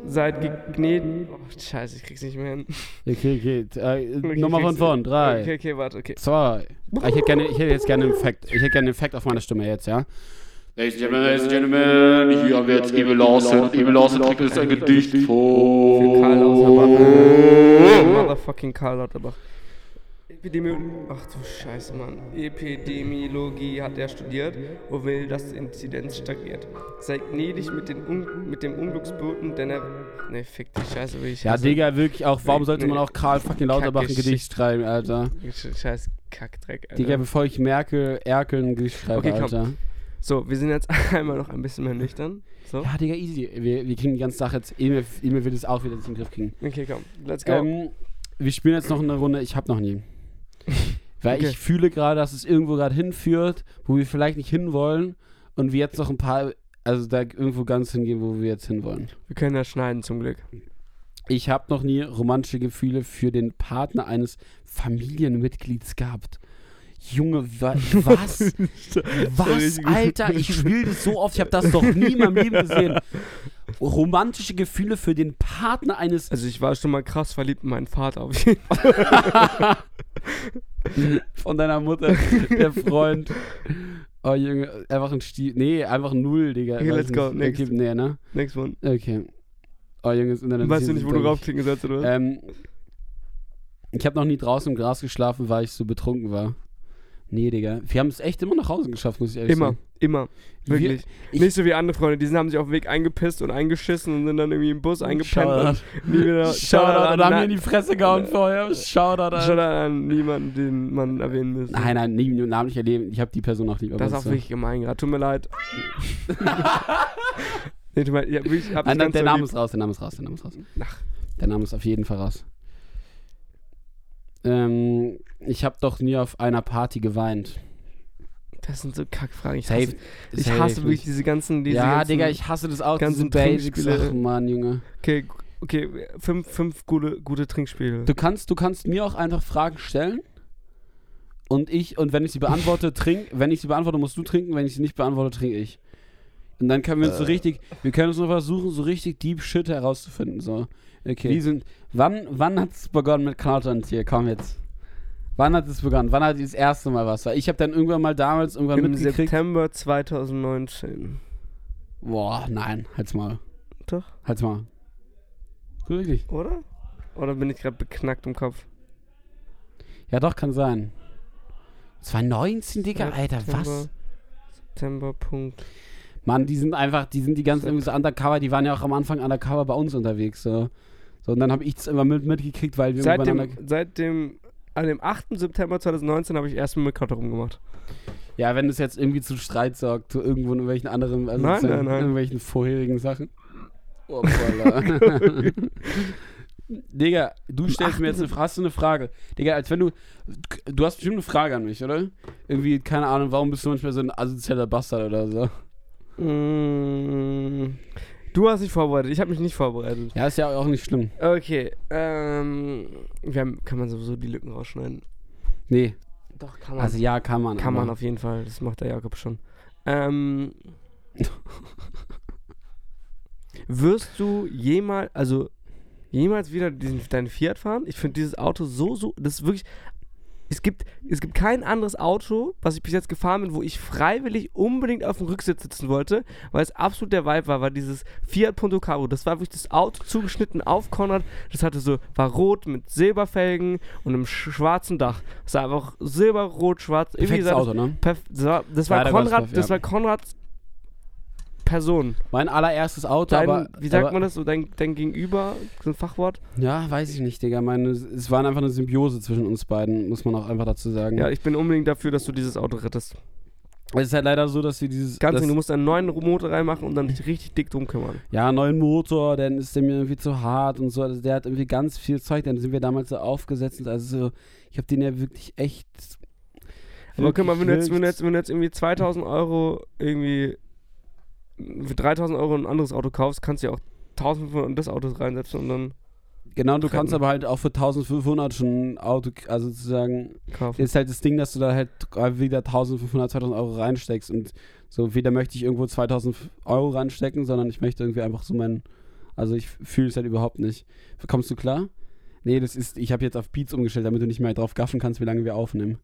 Seit gegnet... Oh, scheiße, ich krieg's nicht mehr hin. Okay, okay. Äh, Okay, Nochmal von vorn. Drei, Okay, okay, warte, okay. zwei. Ah, ich hätte gerne, ich hätte jetzt gerne einen Effekt. Ich hätte gerne einen Effekt auf meine Stimme jetzt, ja? Ladies and Gentlemen, Ladies and Gentlemen, hier haben wir jetzt Emil Lawson. Emil Lawson trägt uns ein Gedicht vor. Für Karl Lauterbach. Motherfucking Karl Lauterbach. Epidemiologie. Ach du Scheiße, Mann. Epidemiologie hat er studiert und will, dass die Inzidenz stagniert. Sei gnädig mit, den Un mit dem Unglücksboten, denn er. Ne, fick die Scheiße, will ich Ja, hasse. Digga, wirklich auch. Warum Nee, sollte nee. man auch Karl fucking Lauterbach ein. Gedicht schreiben, Alter? Scheiß Kackdreck, Alter. Digga, bevor ich Merkel, Erkel ein Gedicht schreibe, Okay, komm. Alter. So, wir sind jetzt <laughs> einmal noch ein bisschen mehr nüchtern. So. Ja, Digga, easy. Wir, wir kriegen die ganze Sache jetzt. Emil, Emil wird es auch wieder in den Griff kriegen. Okay, komm. Let's go. Ähm, wir spielen jetzt noch eine Runde. Ich hab noch nie. <laughs> Weil Okay. ich fühle gerade, dass es irgendwo gerade hinführt, wo wir vielleicht nicht hinwollen und wir jetzt noch ein paar, also da irgendwo ganz hingehen, wo wir jetzt hinwollen. wir können das schneiden zum Glück. Ich habe noch nie romantische Gefühle für den Partner eines Familienmitglieds gehabt. Junge, wa <laughs> was? was? Alter, ich spiele das so oft, ich habe das doch nie in meinem Leben gesehen. <laughs> Romantische Gefühle für den Partner eines Also ich war schon mal krass verliebt in meinen Vater auf jeden Fall. <laughs> von deiner Mutter, der Freund. Oh Junge, einfach ein Stiel. Nee, einfach null, Digga. Okay, let's go, next. Okay, nee, ne? Next one. Okay. Oh Junge, ist in deiner Weißt du nicht, wo du raufklicken sollst, oder? Ähm, ich habe noch nie draußen im Gras geschlafen, weil ich so betrunken war. Nee, Digga. Wir haben es echt immer nach Hause geschafft, muss ich ehrlich immer, sagen. immer. Wirklich. ich- nicht so wie andere Freunde, die sind, haben sich auf dem Weg eingepisst und eingeschissen und sind dann irgendwie im Bus eingepennt. Shoutout. und <laughs> Nie wieder. <laughs> Shoutout, und haben mir in die an, Fresse gehauen vorher. Shoutout, Shoutout Alter. an niemanden, den man erwähnen müsste. Nein, nein, nie namentlich erleben. Ich habe die Person auch lieb. aber Das ist auch wirklich gemein gerade. Tut mir leid. <laughs> nee, tut mir leid. Ich hab, wirklich, hab Nein, der Name lieb. ist raus, der Name ist raus, der Name ist raus. Ach. Der Name ist auf jeden Fall raus. Ähm, ich habe doch nie auf einer Party geweint. Das sind so Kackfragen. Ich Safe. hasse, ich Safe hasse wirklich nicht. diese ganzen. Diese ja, ganzen, Digga, ich hasse das auch. ganzen Diese Basics. Trinkspiele. Ach, Mann, Junge. Okay, okay, fünf, fünf gute, gute Trinkspiele. Du kannst, du kannst mir auch einfach Fragen stellen. Und ich, und wenn ich sie beantworte, <laughs> trink, wenn ich sie beantworte, musst du trinken, wenn ich sie nicht beantworte, trinke ich. Und dann können wir uns so richtig, wir können uns noch versuchen, so richtig Deep Shit herauszufinden. So. Okay. Wie sind, wann, wann hat es begonnen mit Knautern hier? Komm jetzt. Wann hat es begonnen? Wann hat das erste Mal was? Weil ich habe dann irgendwann mal damals irgendwann Im mitgekriegt. September 2019. Boah, nein, halt's mal. Doch. Halt's mal. Wirklich? Oder? Oder bin ich gerade beknackt im Kopf? Ja, doch, kann sein. 2019, Digga, Alter, was? September- September, Punkt. Mann, die sind einfach, die sind die ganzen irgendwie so undercover, die waren ja auch am Anfang undercover bei uns unterwegs, so. So, und dann habe ich es immer mit, mitgekriegt, weil wir Seit dem, seit dem, an dem 8. September 2019 habe ich erstmal mit Karte rumgemacht. Ja, wenn es jetzt irgendwie zu Streit sorgt, zu irgendwo in irgendwelchen anderen, also Nein, nein, nein. irgendwelchen vorherigen Sachen. <laughs> Hoppala. <laughs> Digga, du stellst mir jetzt eine, hast du eine Frage. Digga, als wenn du, du hast bestimmt eine Frage an mich, oder? Irgendwie, keine Ahnung, warum bist du manchmal so ein asozialer Bastard oder so? Mm, Du hast dich vorbereitet, ich habe mich nicht vorbereitet. Ja, ist ja auch nicht schlimm. Okay, ähm, wir haben, kann man sowieso die Lücken rausschneiden? Nee, Doch, kann man. also ja, kann man. kann man auf jeden Fall, das macht der Jakob schon. Ähm, <laughs> wirst du jemals, also jemals wieder diesen, deinen Fiat fahren? Ich finde dieses Auto so, so, das ist wirklich, es gibt, es gibt kein anderes Auto, was ich bis jetzt gefahren bin, wo ich freiwillig unbedingt auf dem Rücksitz sitzen wollte, weil es absolut der Vibe war, war dieses Fiat Punto Caro. Das war wirklich das Auto zugeschnitten auf Konrad. Das hatte so, war rot mit Silberfelgen und einem sch schwarzen Dach. Es war einfach silber-rot, schwarz. Perfektes das- Auto, ne? Perf das war, das war Konrad, das war Konrads Person. Mein allererstes Auto, Dein, aber. wie sagt aber, man das so? Dein, dein Gegenüber, so ein Fachwort? Ja, weiß ich nicht, Digga. Meine, es war einfach eine Symbiose zwischen uns beiden, muss man auch einfach dazu sagen. Ja, ich bin unbedingt dafür, dass du dieses Auto rettest. es ist halt leider so, dass wir dieses. Ganz das, du musst einen neuen Motor reinmachen und dann dich richtig dick drum kümmern. Ja, neuen Motor, dann ist der mir irgendwie zu hart und so. Also der hat irgendwie ganz viel Zeug. Dann sind wir damals so aufgesetzt. Also so, ich habe den ja wirklich echt. Aber guck mal, wenn du, jetzt, wenn, du wirklich jetzt, wenn du jetzt irgendwie 2000 Euro irgendwie für 3000 Euro ein anderes Auto kaufst, kannst du ja auch 1500 in das Auto reinsetzen und dann Genau, du kannst aber halt auch für 1500 schon ein Auto, also sozusagen, kaufen. ist halt das Ding, dass du da halt wieder 1500, 2000 Euro reinsteckst und so, weder möchte ich irgendwo 2000 Euro reinstecken, sondern ich möchte irgendwie einfach so meinen, also ich fühle es halt überhaupt nicht. Kommst du klar? Nee, das ist, ich habe jetzt auf Beats umgestellt, damit du nicht mehr drauf gaffen kannst, wie lange wir aufnehmen.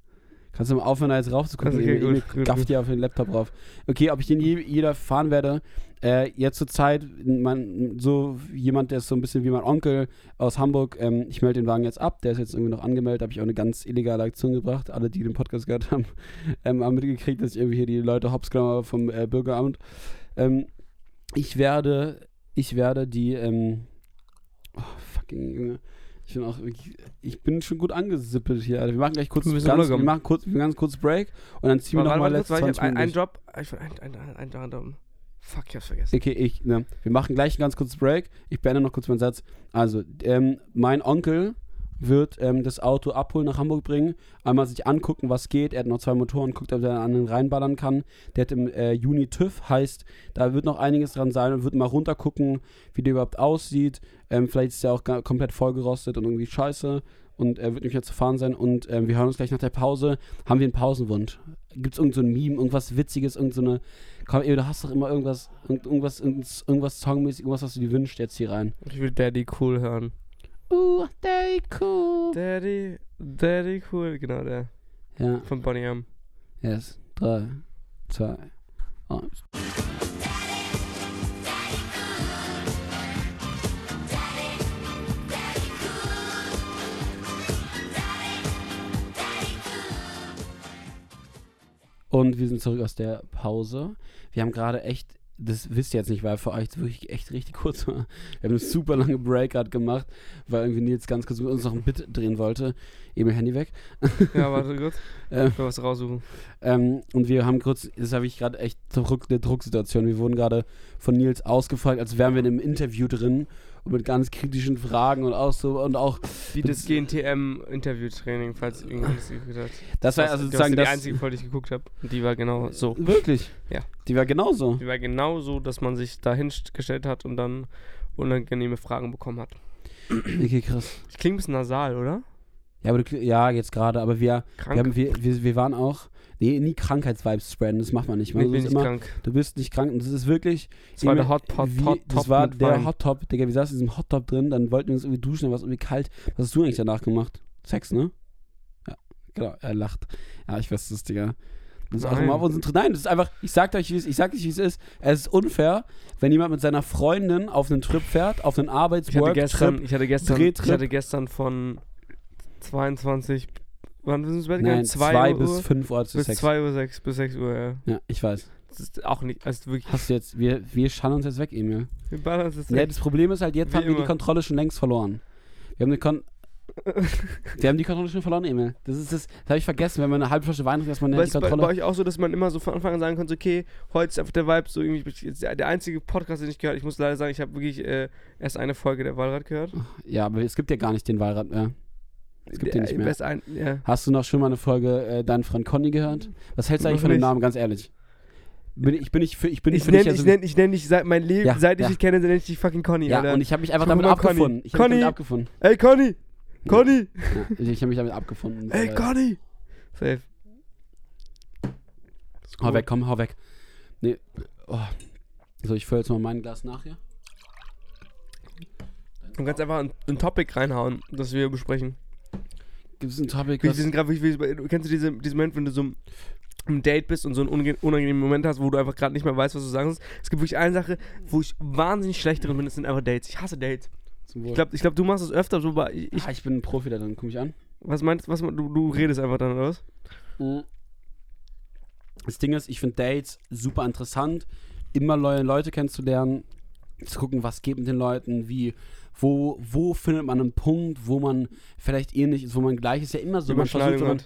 Kannst du mal aufhören, da jetzt rauf zu gucken? Also, okay, gut, gut, gafft gut. dir auf den Laptop drauf. Okay, ob ich den je, jeder fahren werde, äh, jetzt zur Zeit, man, so jemand, der ist so ein bisschen wie mein Onkel aus Hamburg, ähm, ich melde den Wagen jetzt ab, der ist jetzt irgendwie noch angemeldet, habe ich auch eine ganz illegale Aktion gebracht. Alle, die den Podcast gehört haben, <laughs> ähm, haben mitgekriegt, dass ich irgendwie hier die Leute hops vom äh, Bürgeramt. Ähm, ich werde, ich werde die, ähm, oh, fucking Junge. Ich bin auch ich bin schon gut angesippelt hier. Also wir machen gleich kurz, bist ganz, wir machen kurz, wir ganz kurz Break und dann ziehen wir nochmal warte, letzte kurz, weil ich 20 hab ein, durch. Job. Ich ein, ein, ein, ein, ein, Fuck, ich hab's vergessen. Okay, ich, ne, wir machen gleich einen ganz kurzen Break. Ich beende noch kurz meinen Satz. Also, ähm, mein Onkel wird ähm, das Auto abholen, nach Hamburg bringen, einmal sich angucken, was geht. Er hat noch zwei Motoren, guckt, ob er an den reinballern kann. Der hat im äh, Juni TÜV, heißt, da wird noch einiges dran sein und wird mal runtergucken, wie der überhaupt aussieht. Ähm, vielleicht ist der auch komplett vollgerostet und irgendwie scheiße und er wird nicht mehr zu fahren sein. Und ähm, wir hören uns gleich nach der Pause. Haben wir einen Pausenwunsch? Gibt es irgend so Meme, irgendwas Witziges, irgend so. Komm, ey, du hast doch immer irgendwas, irgend- irgendwas, irgendwas, irgendwas songmäßig, irgendwas, was du dir wünschst, jetzt hier rein. Ich will Daddy cool hören. Uh, Daddy cool. Daddy, Daddy cool, genau der. Ja, Von Bonnie M. yes. Drei, zwei, eins. Und wir sind zurück aus der Pause. Wir haben gerade echt, das wisst ihr jetzt nicht, weil für euch wirklich echt richtig kurz war. Wir haben eine super lange Break gerade gemacht, weil irgendwie Nils ganz kurz mit uns noch ein Bit drehen wollte. Eben Handy weg. Ja, warte kurz. <laughs> Ähm, Ich will was raussuchen. ähm, und wir haben kurz, das habe ich gerade echt Druck, eine Drucksituation. Wir wurden gerade von Nils ausgefragt, als wären wir in einem Interview drin und mit ganz kritischen Fragen und auch so und auch Wie das GNTM-Interviewtraining, falls irgendjemand das geguckt hat. das war also das sozusagen die das einzige Folge, die ich geguckt habe. Die war genau so. wirklich. Ja. Die war genauso. Die war genau so, dass man sich da hingestellt hat und dann unangenehme Fragen bekommen hat. Okay, krass. Ich klinge ein bisschen nasal, oder? Ja, aber du, ja, jetzt gerade, aber wir, wir, haben, wir, wir, wir waren auch, nee, nie Krankheitsvibes spreaden, das macht man nicht. Man ich bin nicht immer, krank. du bist nicht krank und das ist wirklich, Das war der Hot Pot, wie, Hot das Top war mit der Wein. Hot Top, Digga, wir saßen in diesem Hot Top drin, dann wollten wir uns irgendwie duschen, dann war es irgendwie kalt. Was hast du eigentlich danach gemacht? Sex, ne? Ja, genau, er lacht. Ja, ich weiß das, Digga. Das ist auch Nein. immer auf unseren Nein, das ist einfach, ich sag euch, wie es, ich sag euch, wie es ist. Es ist unfair, wenn jemand mit seiner Freundin auf einen Trip fährt, auf einen Ich hatte Arbeitswork gestern, Trip. ich hatte gestern, ich hatte gestern von 22, wann sind wir ins Bett gegangen? Nein, 2 zwei Uhr, bis fünf Uhr zu bis Sex. 2 Uhr 6, bis 6 Uhr, ja. Ja, ich weiß. Das ist auch nicht, also wirklich, Hast du jetzt, wir, wir schauen uns jetzt weg, Emil. wir ballern uns das Ja, weg. das Problem ist halt, jetzt Wie haben wir die immer. Kontrolle schon längst verloren. Wir haben die Kon <laughs> wir haben die Kontrolle schon verloren, Emil. Das ist das, das habe ich vergessen, wenn man eine halbe Flasche Wein trinkt, dass man die bei, bei Kontrolle. euch auch so, dass man immer so von Anfang an sagen konnte, okay, heute ist einfach der Vibe so irgendwie, jetzt der, der einzige Podcast, den ich gehört Ich muss leider sagen, ich habe wirklich äh, erst eine Folge der Wallrad gehört. Ja, aber es gibt ja gar nicht den Wahlrat mehr. Es gibt den nicht mehr. erst ein, ja. Hast du noch schon mal eine Folge äh, Freund Conny gehört? Was hältst du eigentlich von dem. Namen, ganz ehrlich? Bin, ich bin nicht für, ich bin nicht Ich für dich. nenne Also, ich nenn, ich nenn dich seit mein Leben, Ja, seit ich ja. dich kenne, nenne ich dich fucking Conny, ja, Alter. und ich habe mich einfach damit mal Conny. abgefunden. Ich habe mich damit abgefunden. Ey, Conny! Conny! Ich habe mich damit abgefunden. Ey, Conny! Safe. Hau weg, komm, hau weg. Nee. Oh. So, ich fülle jetzt mal mein Glas nach hier. Du kannst einfach ein, ein Topic reinhauen, das wir besprechen. Gibt es ein Topic, Wir, sind gerade, kennst du diese, diesen Moment, wenn du so im Date bist und so einen unangenehmen Moment hast, wo du einfach gerade nicht mehr weißt, was du sagen sollst? Es gibt wirklich eine Sache, wo ich wahnsinnig schlecht drin bin, das sind einfach Dates. Ich hasse Dates. Ich glaube, ich glaub, du machst es öfter, so, ich, ich ah, ich bin ein Profi da drin, guck mich an. was meinst was, du, du redest einfach dann, oder was? Mhm. Das Ding ist, ich finde Dates super interessant, immer neue Leute kennenzulernen, zu gucken, was geht mit den Leuten, wie, wo, wo findet man einen Punkt, wo man vielleicht ähnlich ist, wo man gleich ist. Ja immer so, man versucht Überschneidungen immer,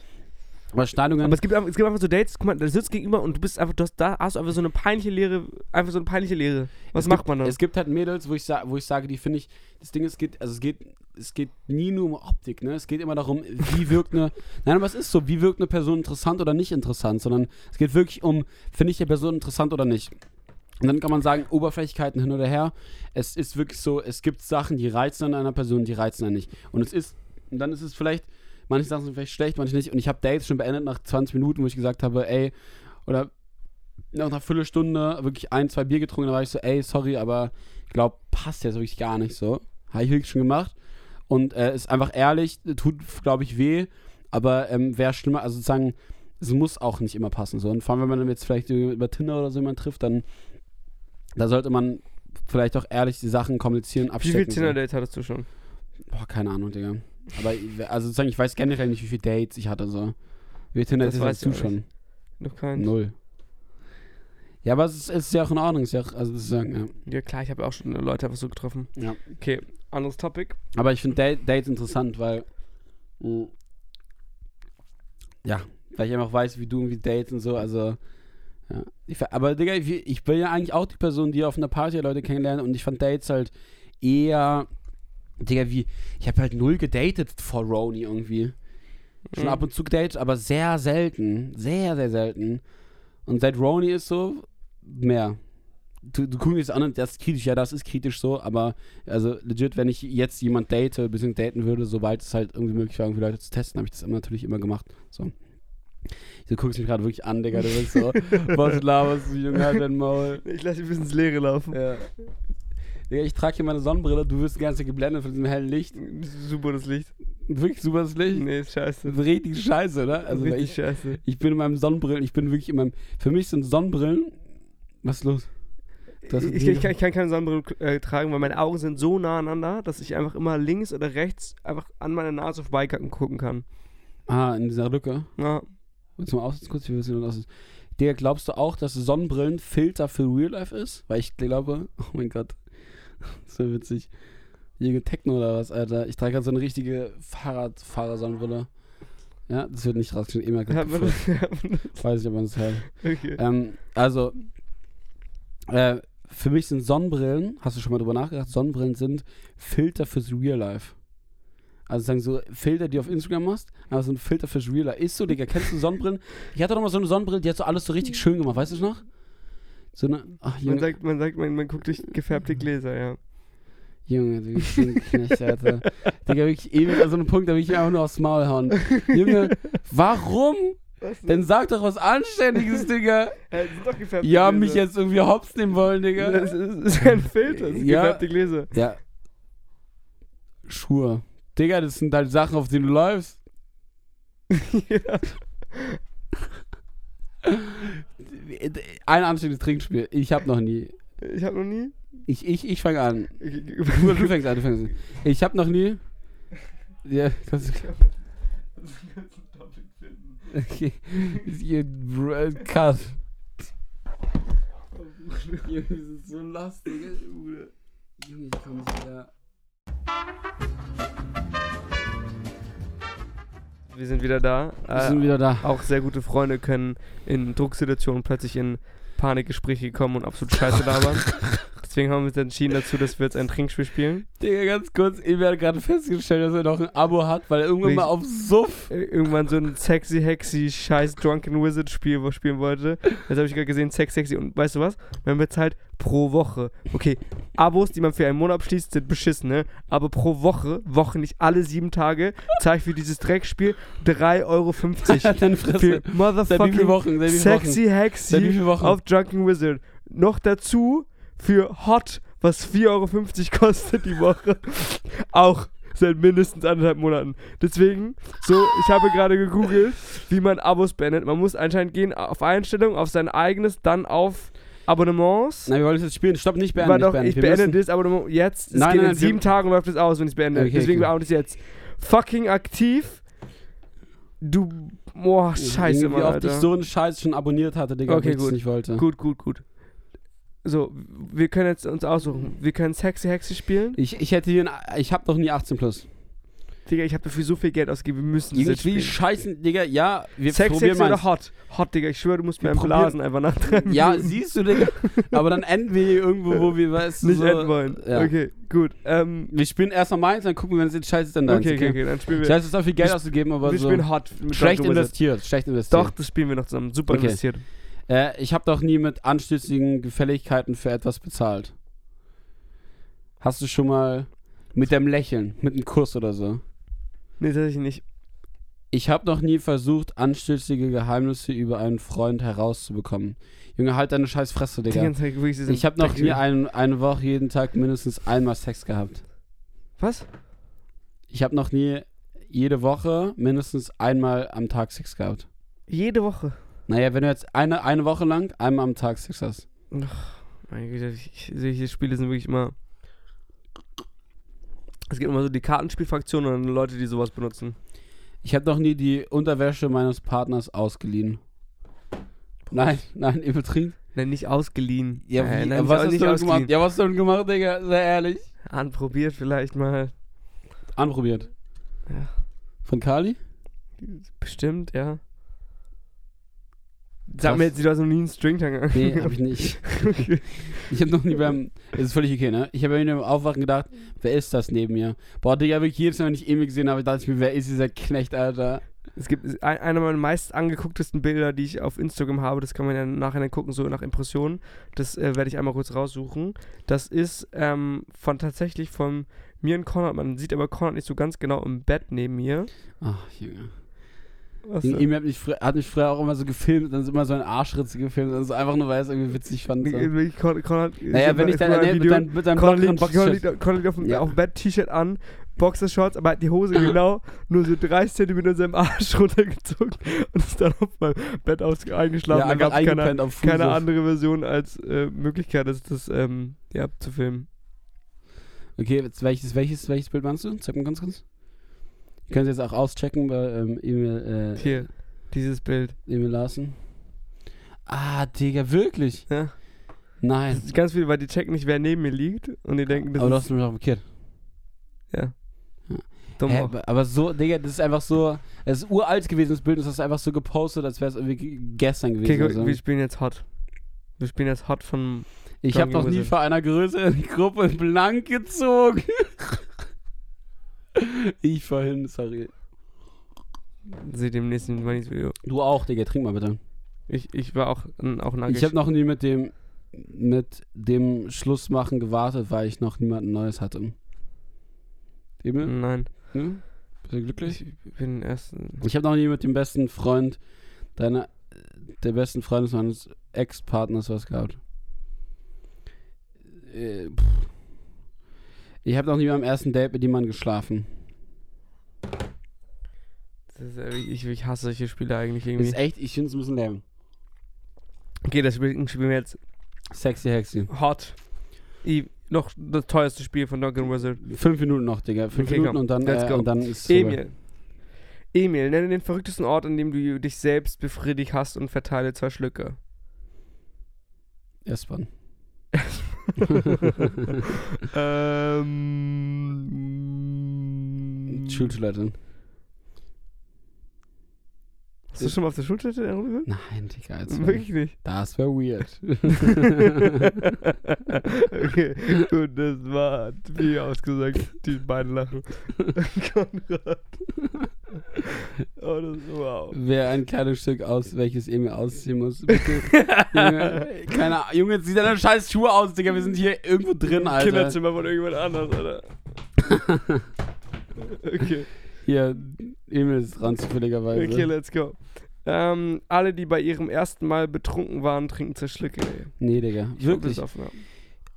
Überschneidungen. Aber es gibt, einfach, es gibt einfach so Dates, guck mal, da sitzt gegenüber und du bist einfach, du hast, da hast du einfach so eine peinliche Leere, einfach so eine peinliche Leere. Was es macht gibt, man dann? Es gibt halt Mädels, wo ich, wo ich sage, die finde ich, das Ding ist, es geht, also es geht, es geht nie nur um Optik, ne? Es geht immer darum, wie <laughs> wirkt eine, nein, aber es ist so, wie wirkt eine Person interessant oder nicht interessant, sondern es geht wirklich um, finde ich die Person interessant oder nicht. Und dann kann man sagen, Oberflächlichkeiten hin oder her. Es ist wirklich so, es gibt Sachen, die reizen an einer Person, die reizen an nicht. Und es ist, und dann ist es vielleicht, manche Sachen sind vielleicht schlecht, manche nicht. Und ich habe Dates schon beendet nach 20 Minuten, wo ich gesagt habe, ey, oder nach einer Viertelstunde wirklich ein, zwei Bier getrunken, da war ich so, ey, sorry, aber ich glaube, passt jetzt wirklich gar nicht so. Habe ich wirklich schon gemacht. Und äh, ist einfach ehrlich, tut, glaube ich, weh, aber ähm, wäre schlimmer, also sozusagen, es muss auch nicht immer passen. So. Und vor allem, wenn man dann jetzt vielleicht über Tinder oder so jemanden trifft, dann da sollte man vielleicht auch ehrlich die Sachen kommunizieren, Wie abstecken. viele so. Tinder-Dates hattest du schon? Boah, keine Ahnung, Digga. Aber ich- also sozusagen, ich weiß generell nicht, wie viele Dates ich hatte. So. Wie viele Tinder Das Dates weiß hast du schon? Noch keins? Null. Ja, aber es ist, ist ja auch in Ordnung. Ist ja auch, also sozusagen, ja. Ja klar, ich habe auch schon Leute einfach so getroffen. ja. Okay, anderes Topic. Aber ich finde Date, Dates interessant, weil. mh, ja, weil ich einfach weiß, wie du irgendwie dates und so. Also. Ja. Ich, aber, Digga, ich, ich bin ja eigentlich auch die Person, die auf einer Party Leute kennenlernt und ich fand Dates halt eher. Digga, wie. Ich habe halt null gedatet vor Roni irgendwie. Schon Mhm. ab und zu gedatet, aber sehr selten. Sehr, sehr selten. Und seit Roni ist so, mehr. Du, du guckst jetzt an, das ist kritisch, ja, das ist kritisch so, aber also legit, wenn ich jetzt jemand date, bisschen daten würde, sobald es halt irgendwie möglich war, irgendwie Leute zu testen, habe ich das immer, natürlich immer gemacht. So. Du guckst mich gerade wirklich an, Digga, du bist so, was laberst du, Junge, halt dein Maul. <laughs> Ich lasse dich bis ins Leere laufen. Ja. Digga, ich trage hier meine Sonnenbrille, du wirst die ganze Zeit geblendet von diesem hellen Licht. Super das Licht. Wirklich super das Licht. Nee, ist scheiße. Richtig scheiße, oder? Also, weil Richtig ich, scheiße. ich bin in meinem Sonnenbrillen, ich bin wirklich in meinem. Für mich sind Sonnenbrillen. Was ist los? Ich, ich, kann, ich kann keine Sonnenbrille äh, tragen, weil meine Augen sind so nah aneinander, dass ich einfach immer links oder rechts einfach an meine Nase vorbeigucken gucken kann. Ah, in dieser Lücke. Ja. Willst du mal aussehen kurz, wir sehen aussehen? Digga, glaubst du auch, dass Sonnenbrillen Filter für Real Life ist? Weil ich glaube, <laughs> oh mein Gott, <laughs> wäre witzig. Hier Techno oder was, Alter. Ich trage gerade so eine richtige Fahrradfahrer-Sonnenbrille. Ja, das wird nicht rausgeschnitten. Immer Hat man gefurzt. <laughs> das- Weiß ich, ob man das hört. okay. Ähm, also, äh, für mich sind Sonnenbrillen, hast du schon mal drüber nachgedacht, Sonnenbrillen sind Filter fürs Real Life. Also sagen so Filter, die du auf Instagram machst, aber so ein Filter fürs Real Life. Ist so, Digga, kennst du Sonnenbrillen? Ich hatte doch mal so eine Sonnenbrille, die hat so alles so richtig schön gemacht, weißt du noch? So eine, ach Man Junge, sagt, man sagt, man, man guckt durch gefärbte Gläser, ja. Junge, du bist ein Knecht, Alter. Digga, wirklich ewig an so einem Punkt, da will ich einfach nur aufs Maul hauen. Junge, warum? Dann sag doch was Anständiges, Digga. Äh, sind doch gefärbte Ja, Gläser. mich jetzt irgendwie hops nehmen wollen, Digga. Das ist, das ist ein Filter, das sind Ja. gefärbte Gläser. Ja. Schuhe. Digga, das sind halt Sachen, auf denen du läufst. ja. <laughs> Ein anständiges Trinkspiel. Ich hab noch nie. Ich habe noch nie. Ich, ich, ich fange an. Ich, Du, du fängst an, du fängst an. Ich hab noch nie. Ja, kannst du. Okay. Cut. Junge, das ist so lustig, Junge. Junge, ich komm nicht wieder. Wir sind wieder da. Wir sind wieder da. Auch sehr gute Freunde können in Drucksituationen plötzlich in Panikgespräche kommen und absolut Scheiße labern. <laughs> Deswegen haben wir uns entschieden dazu, dass wir jetzt ein Trinkspiel spielen. Digga, ganz kurz, ich werde gerade festgestellt, dass er noch ein Abo hat, weil er irgendwann Ich- mal auf Suff. Äh, Irgendwann so ein sexy, hexy, scheiß Drunken Wizard Spiel wo spielen wollte. Jetzt habe ich gerade gesehen, sex, sexy. Und weißt du was? Man bezahlt pro Woche. Okay, Abos, die man für einen Monat abschließt, sind beschissen, ne? Aber pro Woche, Woche nicht alle sieben Tage, zahle ich für dieses Dreckspiel 3,50 Euro. <laughs> Deine für Fresse. Viele motherfucking Wochen? Sexy, hexy auf Drunken Wizard. Noch dazu für Hot, was 4,50 Euro kostet die Woche. Auch seit mindestens anderthalb Monaten. Deswegen, so, ich habe gerade gegoogelt, wie man Abos beendet. Man muss anscheinend gehen auf Einstellungen, auf sein eigenes, dann auf Abonnements. Nein, wir wollen es jetzt spielen. Stopp, nicht beenden. War nicht doch, beenden. ich beende das Abonnement jetzt. Es Nein, geht nein, in nein, sieben Tagen läuft es aus, wenn ich es beende. Okay, Deswegen okay. beende ich es jetzt. Fucking aktiv. Du, boah, scheiße, Mann, wie oft ich so einen Scheiß schon abonniert hatte, Digga, Okay, ich es gut. nicht wollte. Gut, gut, gut. So, wir können jetzt uns aussuchen. Wir können Sexy Hexy spielen. Ich, ich hätte hier ein, ich hab noch nie 18 plus. Digga, ich habe dafür so viel Geld ausgegeben, wir müssen das Junge, jetzt will spielen. scheißen, Digga, ja, wir Sex, probieren Sexy mal. oder Hot? Hot, Digga, ich schwöre, du musst mir Wir einen Blasen einfach nach drei Ja, siehst du, Digga. Aber dann enden wir hier irgendwo, wo wir, weißt du, nicht so, enden wollen. Ja. Okay, gut. Ähm, Wir spielen erstmal meins, dann gucken wir, wenn es jetzt scheiße ist, dann deins, okay, okay, okay, dann spielen wir. weiß, es ist auch viel Geld Wir- auszugeben, aber wir so spielen Hot. Schlecht investiert, schlecht investiert. Doch, das spielen wir noch zusammen. Super Okay. investiert. Äh, ich habe doch nie mit anstößigen Gefälligkeiten für etwas bezahlt. Hast du schon mal mit dem Lächeln, mit einem Kuss oder so? Nee, tatsächlich nicht. Ich habe noch nie versucht, anstößige Geheimnisse über einen Freund herauszubekommen. Junge, halt deine scheiß Fresse, Die Digga. ganze Zeit wirklich Ich habe noch nie ein, eine Woche jeden Tag mindestens einmal Sex gehabt. Was? Ich habe noch nie jede Woche mindestens einmal am Tag Sex gehabt. Jede Woche. Naja, wenn du jetzt eine, eine Woche lang einmal am Tag Sex hast. Meine Güte, ich, solche Spiele sind wirklich immer. Es gibt immer so die Kartenspielfraktion und dann Leute, die sowas benutzen. Ich habe noch nie die Unterwäsche meines Partners ausgeliehen. Nein, nein, übertrieben. Nein, nicht ausgeliehen. Ja, Äh, wie, nein, was hast nicht du denn ausgeliehen. gemacht? Ja, was hast du denn gemacht, Digga? Sei ehrlich. Anprobiert vielleicht mal. Anprobiert. Ja. Von Kali? Bestimmt, ja. Krass. Sag mir jetzt, du hast noch nie einen Stringtang Nee, hab ich <laughs> nicht. Ich habe noch nie beim. Es ist völlig okay, ne? Ich habe mir beim Aufwachen gedacht, wer ist das neben mir? Boah, Digga, wirklich jedes Mal, wenn ich Emil gesehen habe, dachte ich mir, wer ist dieser Knecht, Alter? Es gibt ein, einer meiner meist angegucktesten Bilder, die ich auf Instagram habe, das kann man ja nachher dann gucken, so nach Impressionen. Das äh, werde ich einmal kurz raussuchen. Das ist ähm, von tatsächlich von mir und Konrad. Man sieht aber Konrad nicht so ganz genau im Bett neben mir. Ach, Junge. Äh, Emil hat mich, hat mich früher auch immer so gefilmt, dann ist immer so ein Arschritze gefilmt, also einfach nur, weil es irgendwie witzig fand. So. wirklich, Kon Konrad, Naja, wenn ich dann nee, mit deinem, mit deinem lockeren liegt, Boxershort. liegt, Konrad liegt auf dem, Ja. auf dem Bett, T-Shirt an, Boxershorts, aber hat die Hose genau <laughs> nur so 30 cm in seinem Arsch runtergezogen und ist dann auf meinem Bett aus, eingeschlafen. Ja, da gab es keine, keine andere Version als äh, Möglichkeit, das, das ähm, ja, zu filmen. Okay, welches, welches, welches Bild meinst du? Zeig mal ganz kurz. Ihr könnt es jetzt auch auschecken bei ähm, Emil, äh, Hier, dieses Bild. Emil Larsen. Ah, Digga, wirklich? Ja. Nein. Das ist ganz viel, weil die checken nicht, wer neben mir liegt und die denken, das Aber du ist hast mich auch markiert. dumm. Hä, aber- so, Digga, das ist einfach so, es ist uralt gewesen, das Bild, das hast du einfach so gepostet, als wäre es irgendwie ge- gestern gewesen. Okay, oder gut, so. wir spielen jetzt Hot. Wir spielen jetzt Hot von. ich habe noch nie vor einer größeren <laughs> Gruppe blank gezogen. <laughs> ich vorhin, sorry. Seht ihr im nächsten Moneys Video. Du auch, Digga, trink mal bitte. Ich, ich war auch, n- auch nackig. Ich habe noch nie mit dem mit dem Schlussmachen gewartet, weil ich noch niemanden Neues hatte. Emil? Nein. Ne? Bist du glücklich? Ich bin erst. Ich habe noch nie mit dem besten Freund deiner der besten Freundes meines Ex-Partners was gehabt. Äh, pff. Ich habe noch nie beim ersten Date mit jemandem geschlafen. Ist, äh, ich, ich hasse solche Spiele eigentlich irgendwie. ist echt, ich finde es ein bisschen lame. Okay, das Spiel, spielen wir jetzt Sexy Hexy. Hot. I, noch das teuerste Spiel von Doggen Wizard. Fünf Minuten noch, Digga. Fünf Okay, Minuten komm. und dann, Let's äh, go. und dann ist es vorbei. Emil. Emil, nenne den verrücktesten Ort, an dem du dich selbst befriedigt hast und verteile zwei Schlücke. S-Bahn. <laughs> <laughs> ähm. Schultoilette. Hast du schon mal auf der Schultertätowierung gehört? Nein, Digga, jetzt Wirklich nicht. das wäre weird. <laughs> <laughs> okay, gut, das war wie ausgesagt. Die beiden lachen. Konrad. Das. Wäre ein kleines Stück aus, welches Emil ausziehen muss. Bitte. <laughs> Junge, keine Ahnung. Junge, zieh deine scheiß Schuhe aus, Digga. Wir sind hier irgendwo drin, Alter. Kinderzimmer von irgendjemand anders, Alter. <laughs> okay. Hier, Emil ist dran, zufälligerweise. Okay, let's go. Ähm, alle, die bei ihrem ersten Mal betrunken waren, trinken Zerschlicke, ey. Nee, Digga. Ich Wirklich. besoffen, ja.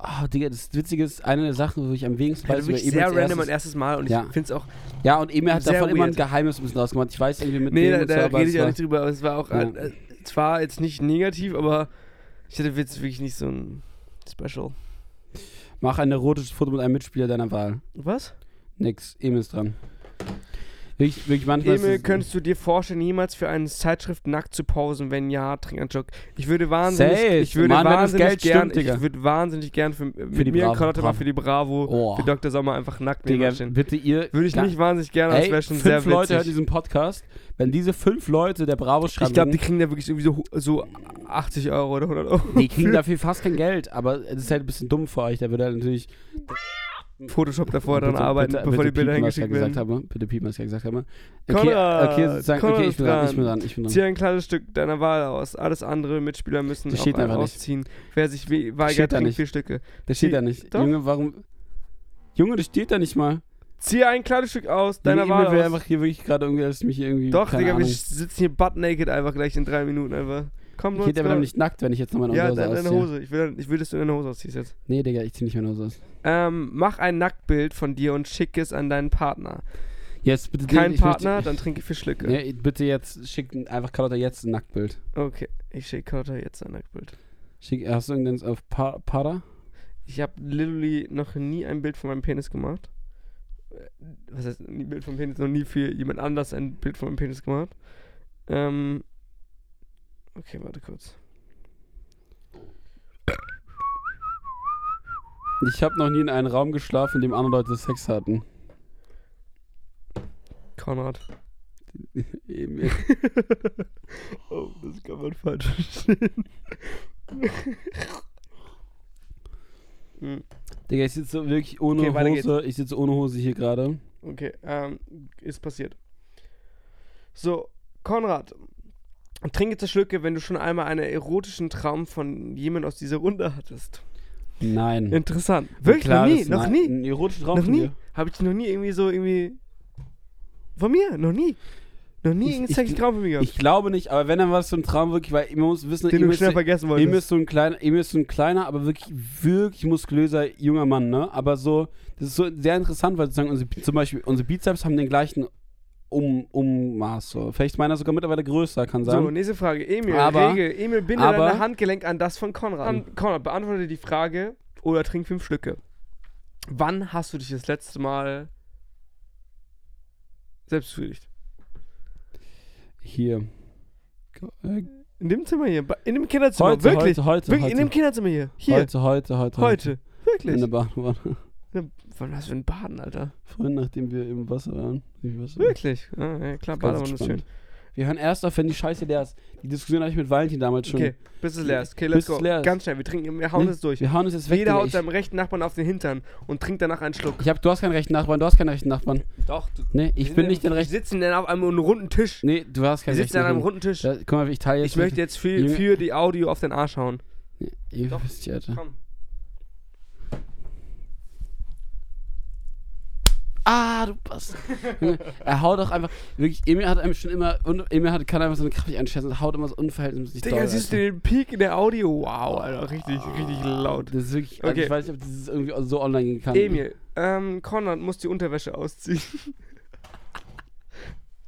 Oh, Digga, das Witzige ist, eine der Sachen, wo ich am wenigsten weiß, über Emils sehr random erstes- mein erstes Mal und Ja. ich finde es auch. Ja, und Emil hat davon immer ein weird. Geheimnis ein bisschen draus gemacht. Ich weiß irgendwie mit Nee, dem da, so, da aber rede ich auch nicht drüber, aber es war auch. Ja. Äh, es war jetzt nicht negativ, aber ich hatte jetzt wirklich nicht so ein Special. Mach ein erotisches Foto mit einem Mitspieler deiner Wahl. Was? Nix, Emil ist dran. Wirklich, wirklich manchmal Emil, es- könntest du dir vorstellen, jemals für eine Zeitschrift nackt zu pausen? Wenn ja, trink einen Joke. Ich würde wahnsinnig, Safe. ich würde Mann, wahnsinnig gern, stimmt, ich würde wahnsinnig gern für, für die mir Conrad mal für die Bravo, Oh. für Dr. Sommer einfach nackt Digga, stehen. bitte ihr. Würde ich nicht wahnsinnig gerne, das wäre schon fünf sehr Leute hören witzig. diesen Podcast. Wenn diese fünf Leute der Bravo schreiben, Ich glaube, die kriegen da wirklich irgendwie so, so 80 Euro oder 100 Euro. die kriegen dafür fast kein Geld. Aber es ist halt ein bisschen dumm für euch. Da würde halt natürlich Photoshop davor Bitte- arbeiten, bitte- bevor bitte die Bilder ich hingeschickt gesagt werden. habe. Bitte piepen, was ich gesagt habe. Okay, Konrad, okay, sozusagen, Konrad okay, ich bin dran, ich dran. bin dran, ich bin dran. Zieh ein kleines Stück deiner Wahl aus. Alles andere Mitspieler müssen Das auch steht einen einfach nicht. ausziehen. Wer sich weigert, trinkt vier Stücke. Das steht da nicht. Doch. Junge, warum... Junge, das steht da nicht mal. Zieh ein kleines Stück aus deiner Junge, Wahl aus. einfach hier wirklich gerade irgendwie, dass ich mich hier irgendwie... Doch, Digga, wir sitzen hier butt naked einfach gleich in drei Minuten einfach. Komm, Ich hätte aber nicht nackt, wenn ich jetzt noch meine Ja, Hose deine, deine ausziehe. Hose. Ich will, ich will, dass du deine Hose ausziehst jetzt. Nee, Digga, ich zieh nicht meine Hose aus. Ähm, mach ein Nacktbild von dir und schick es an deinen Partner. Jetzt bitte... Kein ich Partner, Möchte, dann trinke ich vier Schlücke. nee, bitte jetzt, schick einfach Carlotta jetzt ein Nacktbild. Okay, ich schicke Carter jetzt ein Nacktbild. Schick, hast du irgendeins auf pa Pada? Ich habe literally noch nie ein Bild von meinem Penis gemacht. Was heißt nie Bild vom Penis? Noch nie für jemand anders ein Bild von meinem Penis gemacht. Ähm. Okay, warte kurz. Ich habe noch nie in einem Raum geschlafen, in dem andere Leute Sex hatten. Konrad. <laughs> Emil. <laughs> oh, das kann man falsch verstehen. <laughs> Hm, Digga, ich sitze wirklich ohne Okay. Hose. Ich sitze ohne Hose hier gerade. okay, ähm, ist passiert. So, Konrad. Trinke Zerschlücke, wenn du schon einmal einen erotischen Traum von jemand aus dieser Runde hattest. Nein. Interessant. Wirklich? Noch nie? Noch nie? Ein erotischer Traum Noch von nie? Habe ich noch nie irgendwie so irgendwie. Von mir? Noch nie. Noch nie ich- sexy Traum von mir gehabt. Ich glaube nicht, aber wenn dann was so ein Traum wirklich, weil man muss wissen, den du schnell vergessen wolltest. ist so ein kleiner, Emil ist so ein kleiner, aber wirklich, wirklich muskulöser junger Mann, ne? Aber so, das ist so sehr interessant, weil sozusagen unsere, zum Beispiel unsere Bizeps haben den gleichen um, Ummaß. So. Vielleicht ist meiner sogar mittlerweile größer, kann sein. So, nächste Frage. Emil, Aber- Regel. Emil, binde aber- dein Handgelenk an das von Konrad. An, Konrad, beantworte die Frage oder trink fünf Stücke. Wann hast du dich das letzte Mal selbst befriedigt? Hier. In dem Zimmer hier, in dem Kinderzimmer. Heute, Wirklich? heute, heute, Wirklich, heute. in dem Kinderzimmer hier. Hier. Heute, heute, heute, Heute. In Wirklich. der Badewanne. Ja, Wann hast du ein Baden, Alter? Vorhin, nachdem wir im Wasser waren. Wasser. Wirklich? Ah, ja, klar, Badewanne ist schön. Wir hören erst auf, wenn die Scheiße leer ist. Die Diskussion hatte ich mit Valentin damals schon. Okay, bis es leer ist. Okay, Bis let's es go. leer ist. Ganz schnell, wir trinken, wir hauen Nee, es durch. Wir hauen es jetzt weg. Jeder haut seinem rechten Nachbarn auf den Hintern und trinkt danach einen Schluck. ich hab, du hast keinen rechten Nachbarn, du hast keinen rechten Nachbarn. Doch, du, Nee, ich bin nicht dein Wir rechten. sitzen dann auf einem runden Tisch. Nee, du hast Wir keinen sitzen rechten an einem Nachbarn. runden Tisch. Da, guck mal, ich teile jetzt. Ich möchte jetzt für, für die Audio auf den Arsch hauen. Nee, ihr Doch. wisst ja, Alter. Komm. Ah, du Bastard. <laughs> Er haut doch einfach. Wirklich, Emil hat einem schon immer. Und Emil hat, kann einfach so eine Kraft einschätzen und haut immer so unverhältnismäßig Digga, doll, siehst du den Peak in der Audio? Wow, Alter, richtig, richtig laut. Das ist wirklich. Also Okay. ich weiß nicht, ob das irgendwie so online gehen kann. Emil, ähm, Konrad muss die Unterwäsche ausziehen.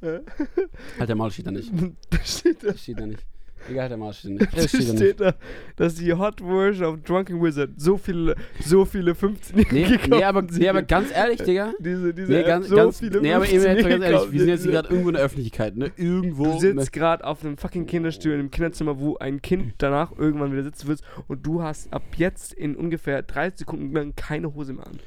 <laughs> Halt der Maul steht da nicht. <laughs> steht da, Steht da nicht. Egal, der Maul steht nicht. da Es steht da nicht. steht da, dass die Hot Version of Drunken Wizard so viele, so viele 15 Nee, nee, aber, nee, aber ganz ehrlich, Digga. diese, diese Nee, App ganz, so ganz, viele nee, aber Emil, jetzt mal ganz 15 ehrlich, wir sind jetzt hier gekauft. gerade irgendwo in der Öffentlichkeit, ne? Irgendwo. Du sitzt gerade auf einem fucking Kinderstuhl im Kinderzimmer, wo ein Kind danach irgendwann wieder sitzen wird und du hast ab jetzt in ungefähr 30 Sekunden lang keine Hose mehr an.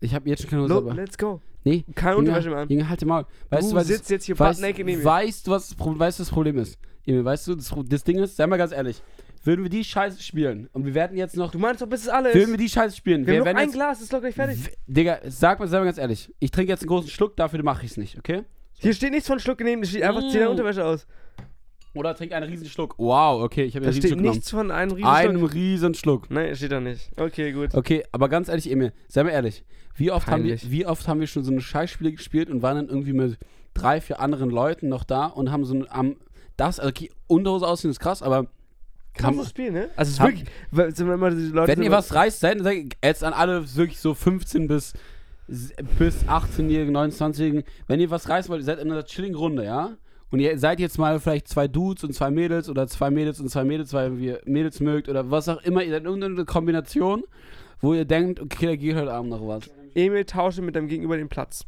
Ich habe jetzt schon keine Hose, Lo, aber. let's go. Nee. Keine Unterwäsche mehr an. Junge, halt dir mal. Weißt du du, was sitzt das, jetzt hier weißt, butt neben mir. weißt du, was das das Problem ist? Emil, weißt du, das, das Ding ist, sei mal ganz ehrlich, würden wir die Scheiße spielen und wir werden jetzt noch, Du meinst doch, bis es alle würden wir die Scheiße spielen, Wir haben noch ein jetzt, Glas, ist doch gleich fertig. Digga, sag mal, sei mal ganz ehrlich, ich trinke jetzt einen großen Schluck, dafür mache ich es nicht, okay? Hier steht nichts von Schluck genehm, da steht einfach Mm. 10 Unterwäsche aus. Oder trink einen riesen Schluck. Wow, okay, ich habe Da einen riesen steht genommen. nichts von einem riesen Einen Schluck. riesen Schluck. Nein, steht da nicht. Okay, gut. Okay, aber ganz ehrlich, Emil, sei mal ehrlich. Wie oft, haben wir, wie oft haben wir schon so eine Scheißspiele gespielt und waren dann irgendwie mit drei, vier anderen Leuten noch da und haben so ein, am, das, also okay, Unterhose aussehen ist krass, aber Krasses haben, Spiel, ne? Also es ist haben- wirklich, sind wir immer die Leute wenn ihr was reißt, seid seid jetzt an alle wirklich so 15 bis, bis 18-Jährigen, 29-Jährigen, wenn ihr was reißt wollt, ihr seid in einer chilligen Runde, ja? Und ihr seid jetzt mal vielleicht zwei Dudes und zwei Mädels oder zwei Mädels und zwei Mädels, weil ihr Mädels mögt oder was auch immer, ihr seid in irgendeine Kombination, wo ihr denkt, okay, da geht heute Abend noch was. Emil tausche mit deinem Gegenüber den Platz.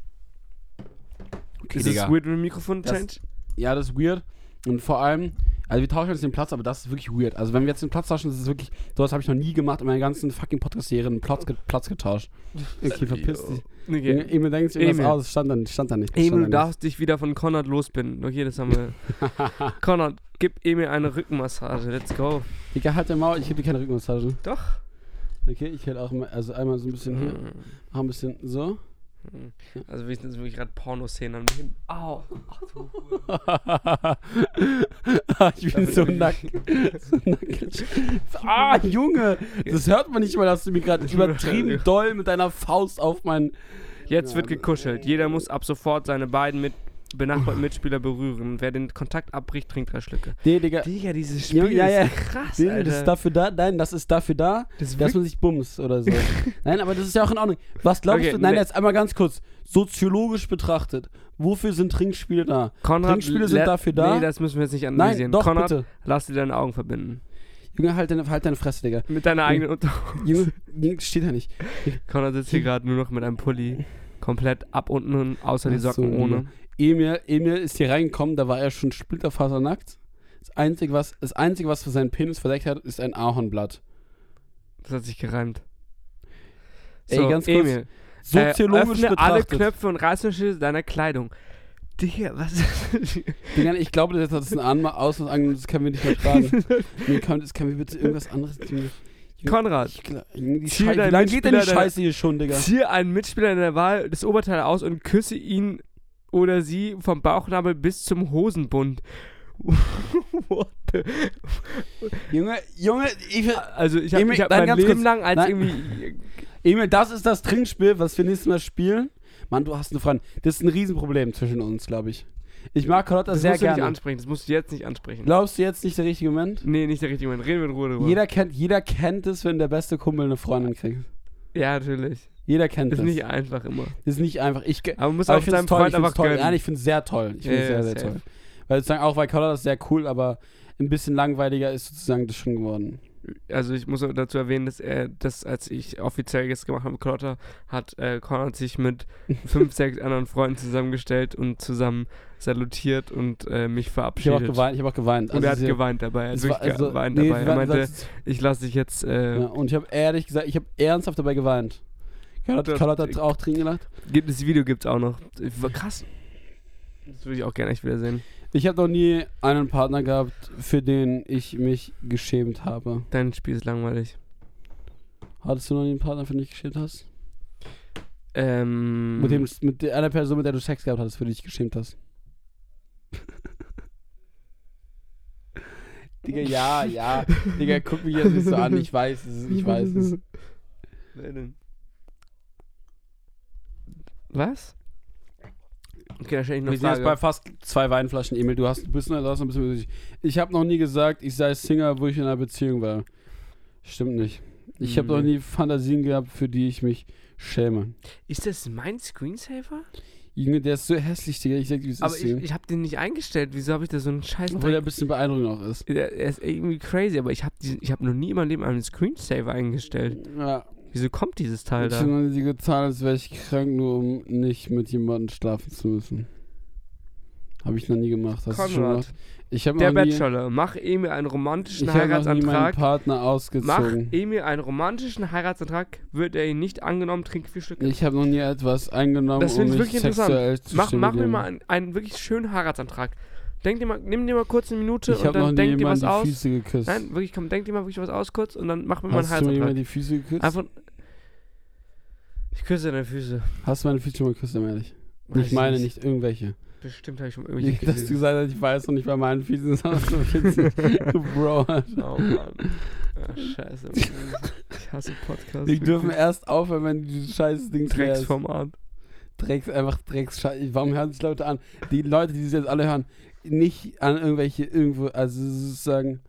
Okay, ist es weird mit dem Mikrofon Das- change? Ja, das ist weird. Und vor allem, also wir tauschen jetzt den Platz, aber das ist wirklich weird. Also wenn wir jetzt den Platz tauschen, das ist wirklich, sowas habe ich noch nie gemacht in meiner ganzen fucking Podcast-Serien, Platz, Platz getauscht. Okay, verpiss dich. Okay. Emil denkt sich irgendwas aus, stand da, stand da nicht. Emil, du da darfst dich wieder von Konrad losbinden. Okay, das haben wir. <laughs> Konrad, gib Emil eine Rückenmassage. Let's go. Digga, halt dein Maul, ich gebe dir keine Rückenmassage. Doch. Okay, ich hätte auch mal, also einmal so ein bisschen hier, auch ein bisschen so. Also wir sind jetzt wirklich gerade Pornoszenen am Hin. Au. <laughs> ich bin so nackt. so nackt. Ah, Junge! Das hört man nicht mal, dass du mir gerade <laughs> übertrieben doll mit deiner Faust auf meinen. Jetzt wird gekuschelt. Jeder muss ab sofort seine beiden mit benachbarten Mitspieler berühren. Wer den Kontakt abbricht, trinkt drei Schlücke. Nee, Digga. Digga, dieses Ja, Spiel ja, ja. ist krass, Nee, Alter. das ist dafür da, nein, das ist dafür da, Das dass man sich bumst oder so. <laughs> nein, aber das ist ja auch in Ordnung. Was glaubst Okay, du, nein, ne- jetzt einmal ganz kurz, soziologisch betrachtet, wofür sind Trinkspiele da? Konrad, Trinkspiele sind dafür da? Nee, das müssen wir jetzt nicht analysieren. Nein, doch, Konrad, bitte. lass dir deine Augen verbinden. Junge, halt deine, halt deine Fresse, Digga. Mit deiner eigenen Unter... Junge, Junge, steht da nicht. Konrad sitzt hier <laughs> gerade nur noch mit einem Pulli. Komplett ab unten und außer die Ach so, Socken ohne. Emil, Emil ist hier reingekommen, da war er schon splitterfasernackt. Das Einzige, was, das Einzige, was für seinen Penis verdeckt hat, ist ein Ahornblatt. Das hat sich gereimt. Ey, ganz kurz, Emil, Soziologisch äh, öffne alle. Knöpfe und Reißverschlüsse deiner Kleidung. Digga, was Digga, ich glaube, das ist ein Anma Ausmaß das können wir nicht mehr tragen. <laughs> nee, kann, das können wir bitte irgendwas anderes. <laughs> Konrad, Ich die Zieh Schei- Wie lange geht denn die Scheiße hier schon, Digga? ziehe einen Mitspieler deiner Wahl das Oberteil aus und küsse ihn oder sie vom Bauchnabel bis zum Hosenbund. <laughs> What the? <laughs> Junge, Junge, ich, Also ich habe hab mein ganz Leben kurz. lang als Nein. irgendwie... Emil, das ist das Trinkspiel, was wir nächstes Mal spielen. Mann, du hast eine Freundin. Das ist ein Riesenproblem zwischen uns, glaube ich. Ich mag Carlotta Das sehr musst du nicht gerne. ansprechen, das musst du jetzt nicht ansprechen. Glaubst du jetzt nicht der richtige Moment? Nee, nicht der richtige Moment. Reden wir in Ruhe drüber. Jeder kennt, jeder kennt es, wenn der beste Kumpel eine Freundin kriegt. ja, natürlich. Jeder kennt Ist das. nicht einfach immer. ist nicht einfach. Ich, Aber man muss aber auch seinem toll, Freund einfach toll. Nein, ich finde es sehr toll. Ich finde es Ja, sehr, sehr safe. toll. Weil sozusagen auch, weil Carlotta das sehr cool, aber ein bisschen langweiliger ist sozusagen das schon geworden. also ich muss dazu erwähnen, dass er das, als ich offiziell jetzt gemacht habe mit Clotter, hat äh, Conrad sich mit <laughs> fünf, sechs anderen Freunden zusammengestellt und zusammen salutiert und äh, mich Ich habe verabschiedet. auch geweint. Ich habe auch geweint. Und er hat sie- geweint dabei. Er hat war- also, geweint nee, dabei. Er meinte, ich lasse dich jetzt. Äh, ja, und ich habe ehrlich gesagt, ich habe ernsthaft dabei geweint. Carlotta, Das- Carlotta hat auch drin gelacht. gibt, das Video gibt es auch noch. Krass. Das würde ich auch gerne echt wieder sehen. Ich habe noch nie einen Partner gehabt, für den ich mich geschämt habe. Dein Spiel ist langweilig. Hattest du noch nie einen Partner, für den du dich geschämt hast? Ähm, Mit, dem, mit einer Person, mit der du Sex gehabt hast, für die du dich geschämt hast? <laughs> Digga, ja, ja. Digga, guck mich jetzt nicht so an. Ich weiß es, ich weiß es. <laughs> Wer denn? Was? Okay, dann stelle ich noch Wir sind jetzt bei fast zwei Weinflaschen, Emil. Du hast, du bist noch, du hast ein bisschen übersichtlich. Ich habe noch nie gesagt, ich sei Singer, wo ich in einer Beziehung war. Stimmt nicht. Ich habe Nee. noch nie Fantasien gehabt, für die ich mich schäme. Ist das mein Screensaver? Junge, der ist so hässlich, Digga. Ich sag, wie es Aber ist. ich, ich habe den nicht eingestellt. Wieso habe ich da so einen scheiß Obwohl der ein bisschen beeindruckend auch ist. Der, er ist irgendwie crazy, aber ich habe ich hab noch nie in meinem Leben einen Screensaver eingestellt. Ja. Wieso kommt dieses Teil Ich da? habe noch nie getan, als wäre ich krank, nur um nicht mit jemandem schlafen zu müssen. Habe ich noch nie gemacht. Hast du schon Konrad, gemacht? Ich habe der noch nie, Bachelor, mach Emil einen romantischen ich hab Heiratsantrag. Partner Mach ausgezogen. Emil einen romantischen Heiratsantrag, wird er ihn nicht angenommen, trink vier Stück. Ich habe noch nie etwas eingenommen, Das um ich mich wirklich interessant. sexuell zu Mach, mach mir mal einen, einen wirklich schönen Heiratsantrag. Denk dir mal, nimm dir mal kurz eine Minute Ich und dann denk dir was die aus. Füße geküsst. Nein, wirklich, komm, denk dir mal wirklich was aus kurz und dann mach mir mal einen Hast du mir die Füße geküsst? Einfach. Ich küsse deine Füße. Hast du meine Füße schon mal geküsst, ehrlich? Weiß ich meine nicht. irgendwelche. Bestimmt habe ich schon irgendwelche Nicht, dass du gesagt hast, ich weiß noch nicht bei meinen Füßen, <laughs> sondern so witzig. Bro, Alter. Oh Mann. Ach, scheiße. Ich hasse Podcasts. Wir dürfen erst aufhören, wenn du dieses scheiß Ding. Drecksformat. Drecks, einfach Drecks, Warum hören sich Leute an? Die Leute, die das jetzt alle hören, nicht an irgendwelche, irgendwo, also sozusagen,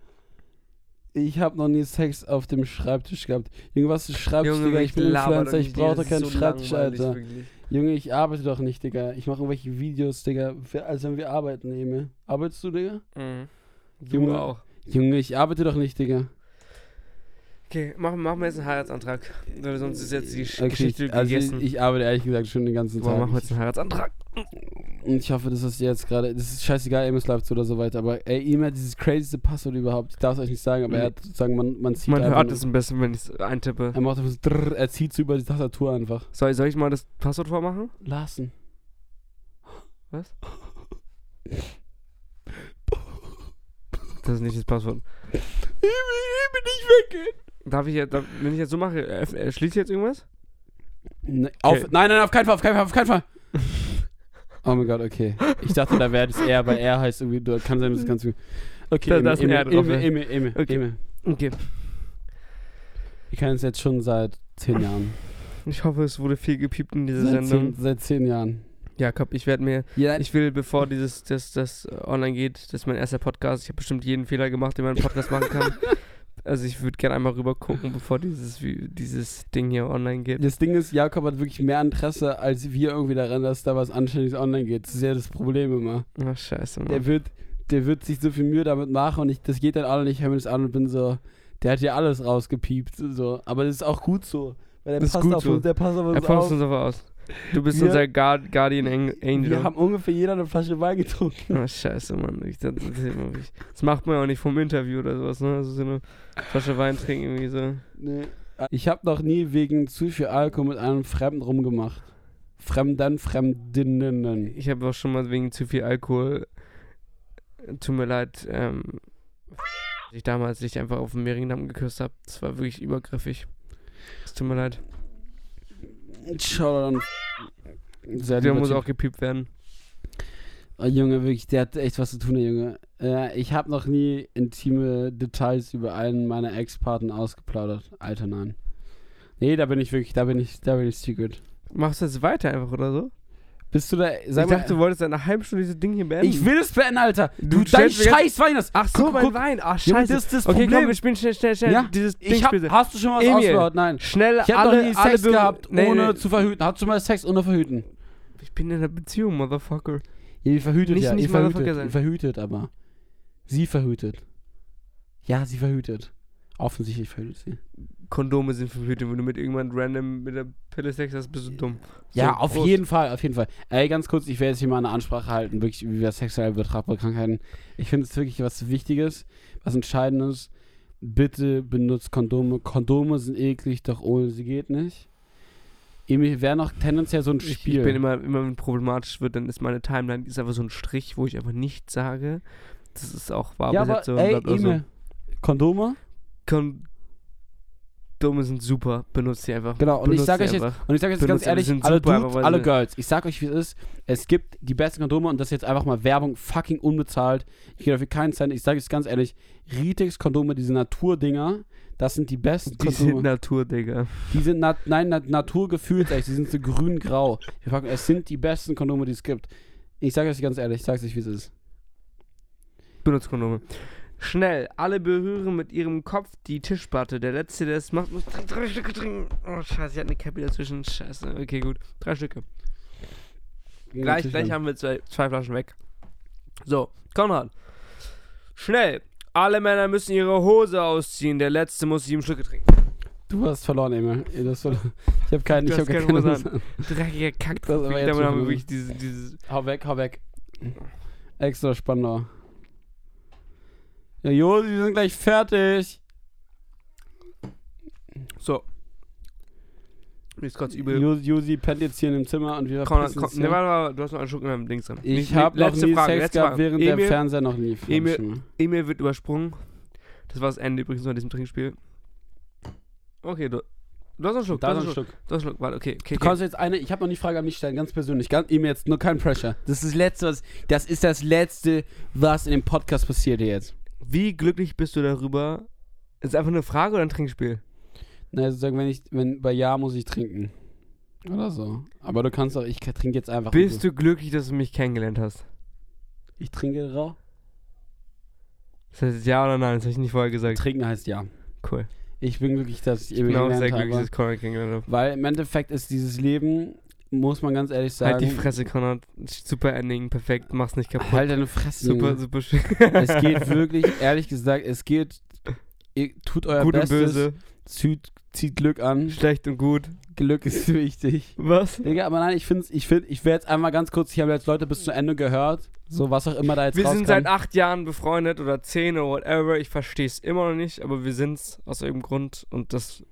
ich habe noch nie Sex auf dem Schreibtisch gehabt. Irgendwas ist Schreibtisch, Digga, ich bin Influencer, ich brauche doch keinen Schreibtisch, Alter. Junge, ich arbeite doch nicht, Digga. Ich mache irgendwelche Videos, Digga, als wenn wir arbeiten, Emil. Arbeitest du, Digga? Mhm. Du Junge. auch. Junge, ich arbeite doch nicht, Digga. Okay, machen machen wir jetzt einen Heiratsantrag. Sonst ist jetzt die Okay, Geschichte ich, also gegessen. ich, ich arbeite ehrlich gesagt schon den ganzen Tag. machen wir jetzt einen Heiratsantrag. Und ich hoffe, dass das jetzt gerade. Das ist scheißegal, Amos läuft so oder so weiter. Aber ey, ihm hat dieses crazyste Passwort überhaupt. Ich darf es euch nicht sagen, aber er hat sozusagen, man, man zieht Man hört es am besten, wenn ich es eintippe. er macht einfach so drrr, er zieht so über die Tastatur einfach. Soll, soll ich mal das Passwort vormachen? Larsen. Was? Das ist nicht das Passwort. Ich will nicht weggehen. Darf ich jetzt, darf, wenn ich jetzt so mache, schließt jetzt irgendwas? Ne, auf, Okay. nein, nein, auf keinen Fall, auf keinen Fall, auf keinen Fall. Oh mein Gott, okay. Ich dachte, da wäre das R, weil R heißt irgendwie, du kann sein, dass das ganz gut. Okay, Da- ist ein Emil, R drauf, ja. Emil, Emil, Okay. Wir kennen uns jetzt schon seit zehn Jahren. Ich hoffe, es wurde viel gepiept in dieser Seit Sendung. zehn, seit zehn Jahren. Jakob, ich werde mir, Ja, ich will, bevor dieses, das, das online geht, das ist mein erster Podcast. Ich habe bestimmt jeden Fehler gemacht, den man im Podcast machen kann. <laughs> Also ich würde gerne einmal rüber gucken, <laughs> bevor dieses, wie- dieses Ding hier online geht. Das Ding ist, Jakob hat wirklich mehr Interesse als wir irgendwie daran, dass da was Anständiges online geht. Das ist ja das Problem immer. Ach, scheiße, Mann. Der wird, der wird sich so viel Mühe damit machen und ich, das geht dann alle nicht. Ich höre mir das an und bin so, der hat ja alles rausgepiept. So. Aber das ist auch gut so. Weil der Das ist passt gut auf so. uns, der passt auf uns passt auf. uns aber aus. Du bist Wir- unser Guard, Guardian Ang- Angel. Wir haben ungefähr jeder eine Flasche Wein getrunken. Oh, scheiße, Mann. Ich, das, das, macht man ja auch nicht vom Interview oder sowas, ne? Also so eine Flasche Wein trinken irgendwie so. Nee. Ich habe noch nie wegen zu viel Alkohol mit einem Fremden rumgemacht. Fremden, Fremdinnen. Ich habe auch schon mal wegen zu viel Alkohol. Tut mir leid, ähm, dass ich damals dich einfach auf dem Mehringdamm geküsst habe. Das war wirklich übergriffig. Es tut mir leid. Schau dann. Sehr Der muss Typ. auch gepiept werden. Oh, Junge, wirklich, der hat echt was zu tun, der Junge. Äh, ich habe noch nie intime Details über einen meiner Ex-Partner ausgeplaudert. Alter, nein. Nee, da bin ich wirklich, da bin ich, da bin ich secret. Machst du jetzt weiter einfach oder so? Bist du da, ich mal, dachte, du wolltest in einer halben Stunde dieses Ding hier beenden. ich will es beenden, Alter. Du Du, dein scheiß Wein ist. Ach so, Guck, mein guck. Wein. Ach, scheiße. das ist das okay, Problem. komm, wir spielen schnell, schnell, schnell. Ja, Dieses Ding Ich hab, hast du schon was Emil. ausgebaut? Nein. Schnell Ich habe noch alle, nie alle Sex Be- gehabt, Nee, ohne nee. zu verhüten. Hast du mal Sex ohne verhüten? Ich bin in einer Beziehung, Motherfucker. Ja, ihr verhütet Nicht- ja. nicht ihr verhütet, sein. ihr verhütet aber. Sie verhütet. Ja, sie verhütet. Offensichtlich verhütet sie. Kondome sind verhütet. Wenn du mit irgendwann random mit der Pille Sex hast, bist du dumm. Ja, So, auf Prost. jeden Fall, auf jeden Fall. Ey, ganz kurz, ich werde jetzt hier mal eine Ansprache halten, wirklich über sexuell übertragbare Krankheiten. Ich finde es wirklich was Wichtiges, was Entscheidendes. Bitte benutzt Kondome. Kondome sind eklig, doch ohne sie geht nicht. Emil wäre noch tendenziell so ein Ich, Spiel. ich bin immer, immer wenn problematisch wird, dann ist meine Timeline ist einfach so ein Strich, wo ich einfach nichts sage. Das ist auch wahr ja, aber so. ey, so. Kondome? Kondome sind super, benutzt sie einfach. Genau, und ich sage euch jetzt, und ich sage jetzt ganz Benutzt, ehrlich, alle super, Dudes, alle Girls, ich sage euch, wie es ist, es gibt die besten Kondome und das ist jetzt einfach mal Werbung, fucking unbezahlt. Ich gehe dafür keinen Cent. Ich sage es ganz ehrlich, Ritix Kondome, diese Naturdinger, das sind die besten Die sind Kondome. Natur, Digga. Die sind, nat nein, nat naturgefühlt, die sind so grün-grau. Es sind die besten Kondome, die es gibt. Ich sage euch ganz ehrlich, ich sage euch, wie es ist. Benutzt Kondome. Schnell, alle berühren mit ihrem Kopf die Tischplatte. Der letzte, der es macht, muss drei, drei Stücke trinken. Oh, scheiße, ich hatte eine Cappy dazwischen. Scheiße. Okay, gut. Drei Stücke. Gleich, gleich haben wir zwei, zwei Flaschen weg. So, Konrad. Schnell. Alle Männer müssen ihre Hose ausziehen. Der letzte muss sieben Stücke trinken. Du hast verloren, Emil. <laughs> Du hast verloren. Ich habe keinen, ich habe keine Hose Hose an. Dreckiger Kack. Das aber jetzt haben wir wirklich dieses, dieses. Hau weg, hau weg. Extra spannender. Ja, Josi, wir sind gleich fertig. So. Mir ist kurz übel. Josi, Josi pennt jetzt hier in dem Zimmer und wir Komm, verpissen komm, uns ne, warte mal, du hast noch einen Schluck in deinem Dings drin. Ich Nicht- habe noch letzte nie Frage, Sex letzte gehabt, Frage. während Emil, der Fernseher noch lief. Emil- Schon. Emil wird übersprungen. Das war das Ende übrigens von diesem Trinkspiel. Okay, du, du hast noch einen Schluck. Da du ist hast ein einen Schluck. Stück. Du hast einen Schluck. Warte, okay. okay, Du okay. kannst jetzt eine, ich habe noch die Frage an mich stellen, ganz persönlich. Ganz, Emil jetzt nur kein Pressure. Das ist das Letzte, was, das ist das Letzte, was in dem Podcast passiert hier jetzt. Wie glücklich bist du darüber? Ist einfach eine Frage oder ein Trinkspiel? Na, sozusagen, wenn ich, wenn bei Ja muss ich trinken. Oder so. Aber du kannst doch, ich trinke jetzt einfach. Bist du glücklich, dass du mich kennengelernt hast? Ich trinke rau. Das heißt ja oder nein? Das habe ich nicht vorher gesagt. Trinken heißt ja. Cool. Ich bin glücklich, dass ich Ich bin auch sehr glücklich, habe. dass ich Conrad kennengelernt habe. Weil im Endeffekt ist dieses Leben, muss man ganz ehrlich sagen. Halt die Fresse, Conrad. Super Ending, perfekt, mach's nicht kaputt. Halt deine Fresse. super, super schön. Es geht wirklich, ehrlich gesagt, es geht. Ihr tut euer Gut und Bestes. böse, Zieht, zieht Glück an. schlecht und gut. Glück ist <laughs> wichtig. Was? Digga, aber nein, ich finde, ich, find, ich will jetzt einmal ganz kurz, ich habe jetzt Leute bis zu Ende gehört. So, was auch immer da jetzt Wir rauskam. sind seit acht Jahren befreundet oder zehn oder whatever. Ich verstehe es immer noch nicht, aber wir sind's aus irgendeinem Grund und das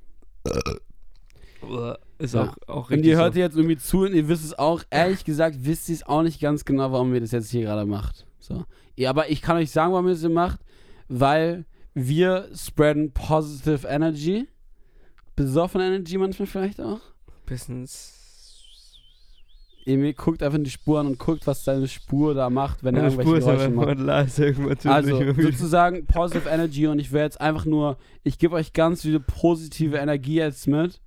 ist Ja. auch, auch Und richtig ihr hört so. jetzt irgendwie zu und ihr wisst es auch. Ehrlich gesagt, wisst ihr es auch nicht ganz genau, warum ihr das jetzt hier gerade macht. So. Ja, aber ich kann euch sagen, warum ihr das hier macht. Weil wir spreaden positive Energy. Besoffene Energy manchmal vielleicht auch. Bisschen s- Emil guckt einfach in die Spur an und guckt, was seine Spur da macht, wenn er Meine irgendwelche Spur ist Geräusche macht. leise Also sozusagen Positive Energy und ich will jetzt einfach nur, ich gebe euch ganz viele positive Energie jetzt mit,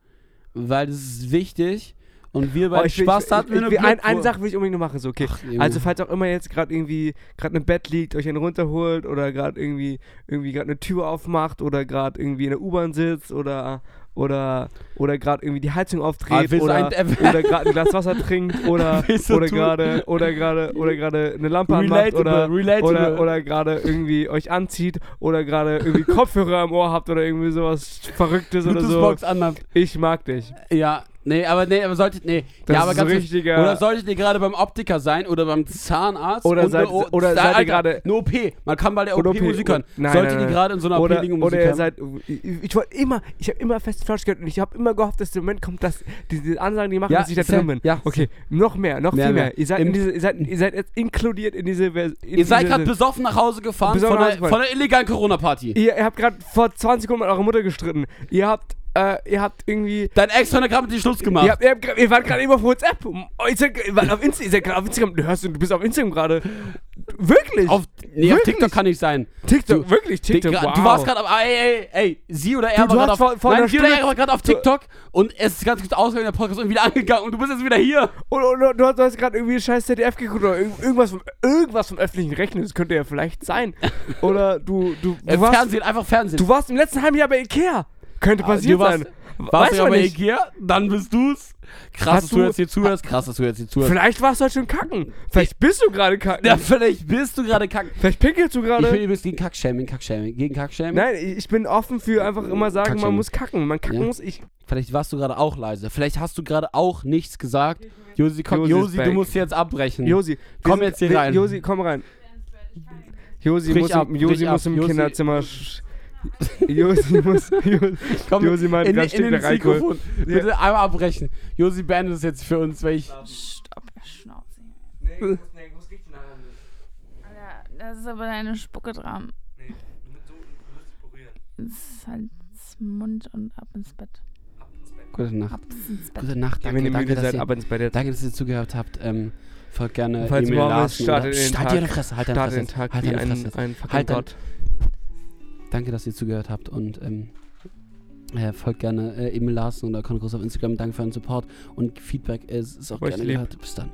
weil das ist wichtig und wir Oh, beide will- Spaß ich, hatten ich, ich, ein, eine Sache will ich unbedingt noch machen, so okay. Ach. Also falls auch immer jetzt gerade irgendwie gerade im Bett liegt, euch einen runterholt oder gerade irgendwie irgendwie gerade eine Tür aufmacht oder gerade irgendwie in der U-Bahn sitzt oder oder oder gerade irgendwie die Heizung Ah, aufdreht du oder oder gerade ein Glas Wasser trinkt <laughs> oder oder gerade oder gerade oder gerade eine Lampe anmacht oder relatable. oder oder gerade irgendwie euch anzieht oder gerade irgendwie Kopfhörer im Ohr habt oder irgendwie sowas Verrücktes oder so. Anhabt. Ich mag dich. Ja, nee, aber nee, aber solltet, nee. Das ja, aber ist ganz richtiger- Oder solltet ihr gerade beim Optiker sein oder beim Zahnarzt Oder seid- O- oder da- seid ihr gerade- eine OP. Man kann bei der Oder OP, OP, Musik hören. Nein, Solltet nein, ihr gerade in so einer OP oder, liegen und Musik oder ihr seid, ich, ich wollte immer, ich habe immer fest Flausch gehört und ich habe immer gehofft, dass der Moment kommt, dass diese Ansagen, die machen, Ja, dass ich da drin bin. ja. Okay, noch mehr, noch Mehr, viel mehr. mehr. Ihr seid, in diese, ihr, seid, ihr seid jetzt inkludiert in diese in Ihr seid gerade besoffen nach Hause gefahren von gefahren. von der illegalen Corona-Party. Ihr, ihr habt gerade vor 20 Sekunden mit eurer Mutter gestritten. Ihr habt, äh, ihr habt irgendwie. Dein Ex hat gerade mit dir Schluss gemacht. Ihr, habt, ihr, habt, ihr wart gerade eben auf WhatsApp. Oh, Ihr wart auf Insta, ihr auf Instagram. Du hörst, du bist auf Instagram gerade. Wirklich? Auf, nee, auf Wirklich? TikTok kann ich sein. TikTok, du- wirklich, TikTok. Wow. Du warst gerade auf, ey, ey, ey, sie oder er Du- war gerade auf, vor nein, sie oder er war gerade auf TikTok und es ist ganz gut ausgegangen, der Podcast ist wieder <laughs> angegangen und du bist jetzt wieder hier. Und, und, und du hast, hast gerade irgendwie scheiß ZDF geguckt oder irgend- irgendwas vom, irgendwas vom öffentlichen Rechnen, das könnte ja vielleicht sein. Oder du, du, du, Äh, warst, Fernsehen, einfach Fernsehen. du warst im letzten halben Jahr bei Ikea. Könnte Ah, passiert warst- sein. warst du bei nicht. Ikea, dann bist du's. Krass, Hast dass du du- jetzt hier zuhörst. Krass, dass du jetzt hier zuhörst. Vielleicht warst du heute schon kacken. Vielleicht bist du gerade kacken. Ja, vielleicht bist du gerade kack. Vielleicht pinkelst du Ich bin gerade. übrigens gegen Kackshaming, Kackshaming. Gegen Kackshaming? Nein, ich bin offen für einfach immer sagen, man muss kacken. Man kacken Ja. muss. Ich, Vielleicht warst du gerade auch leise. Vielleicht hast du gerade auch nichts gesagt. Josi, komm, Josi Josi, du musst jetzt abbrechen. Josi, Komm sind- jetzt hier rein. Josi, komm rein. Josi Brich muss, ab, im, Josi muss ab, im Josi. Kinderzimmer. sch- Josi muss. Josi, komm, Josi meint, in, ganz in, in das. Mikrofon. Bitte einmal abbrechen. Josi beendet es jetzt für uns, weil ich... Stopp, Schnauze. Nee, ich muss, nee, ich muss richtig nachher. Alter, da ist aber deine Spucke dran. Nee, du musst, berühren. Ins Hals, Mund und ab ins Bett. Ab ins Bett. Gute Nacht. Ab ins Bett. Gute Nacht, Wenn danke, ihr müde dass seid, ihr, ab ins Bett danke, dass ihr zugehört habt. Ähm, folgt gerne Falls Emil morgen ist, Larsen. startet den Tag. deine Fresse, halt deine Fresse. den Tag halt deine ein, Fresse. Halt dein- Gott. Danke, dass ihr zugehört habt und ähm, äh, folgt gerne äh, Emil Larsen oder Congress auf Instagram. Danke für euren Support und Feedback ist, ist auch Euch gerne gehört. Bis dann.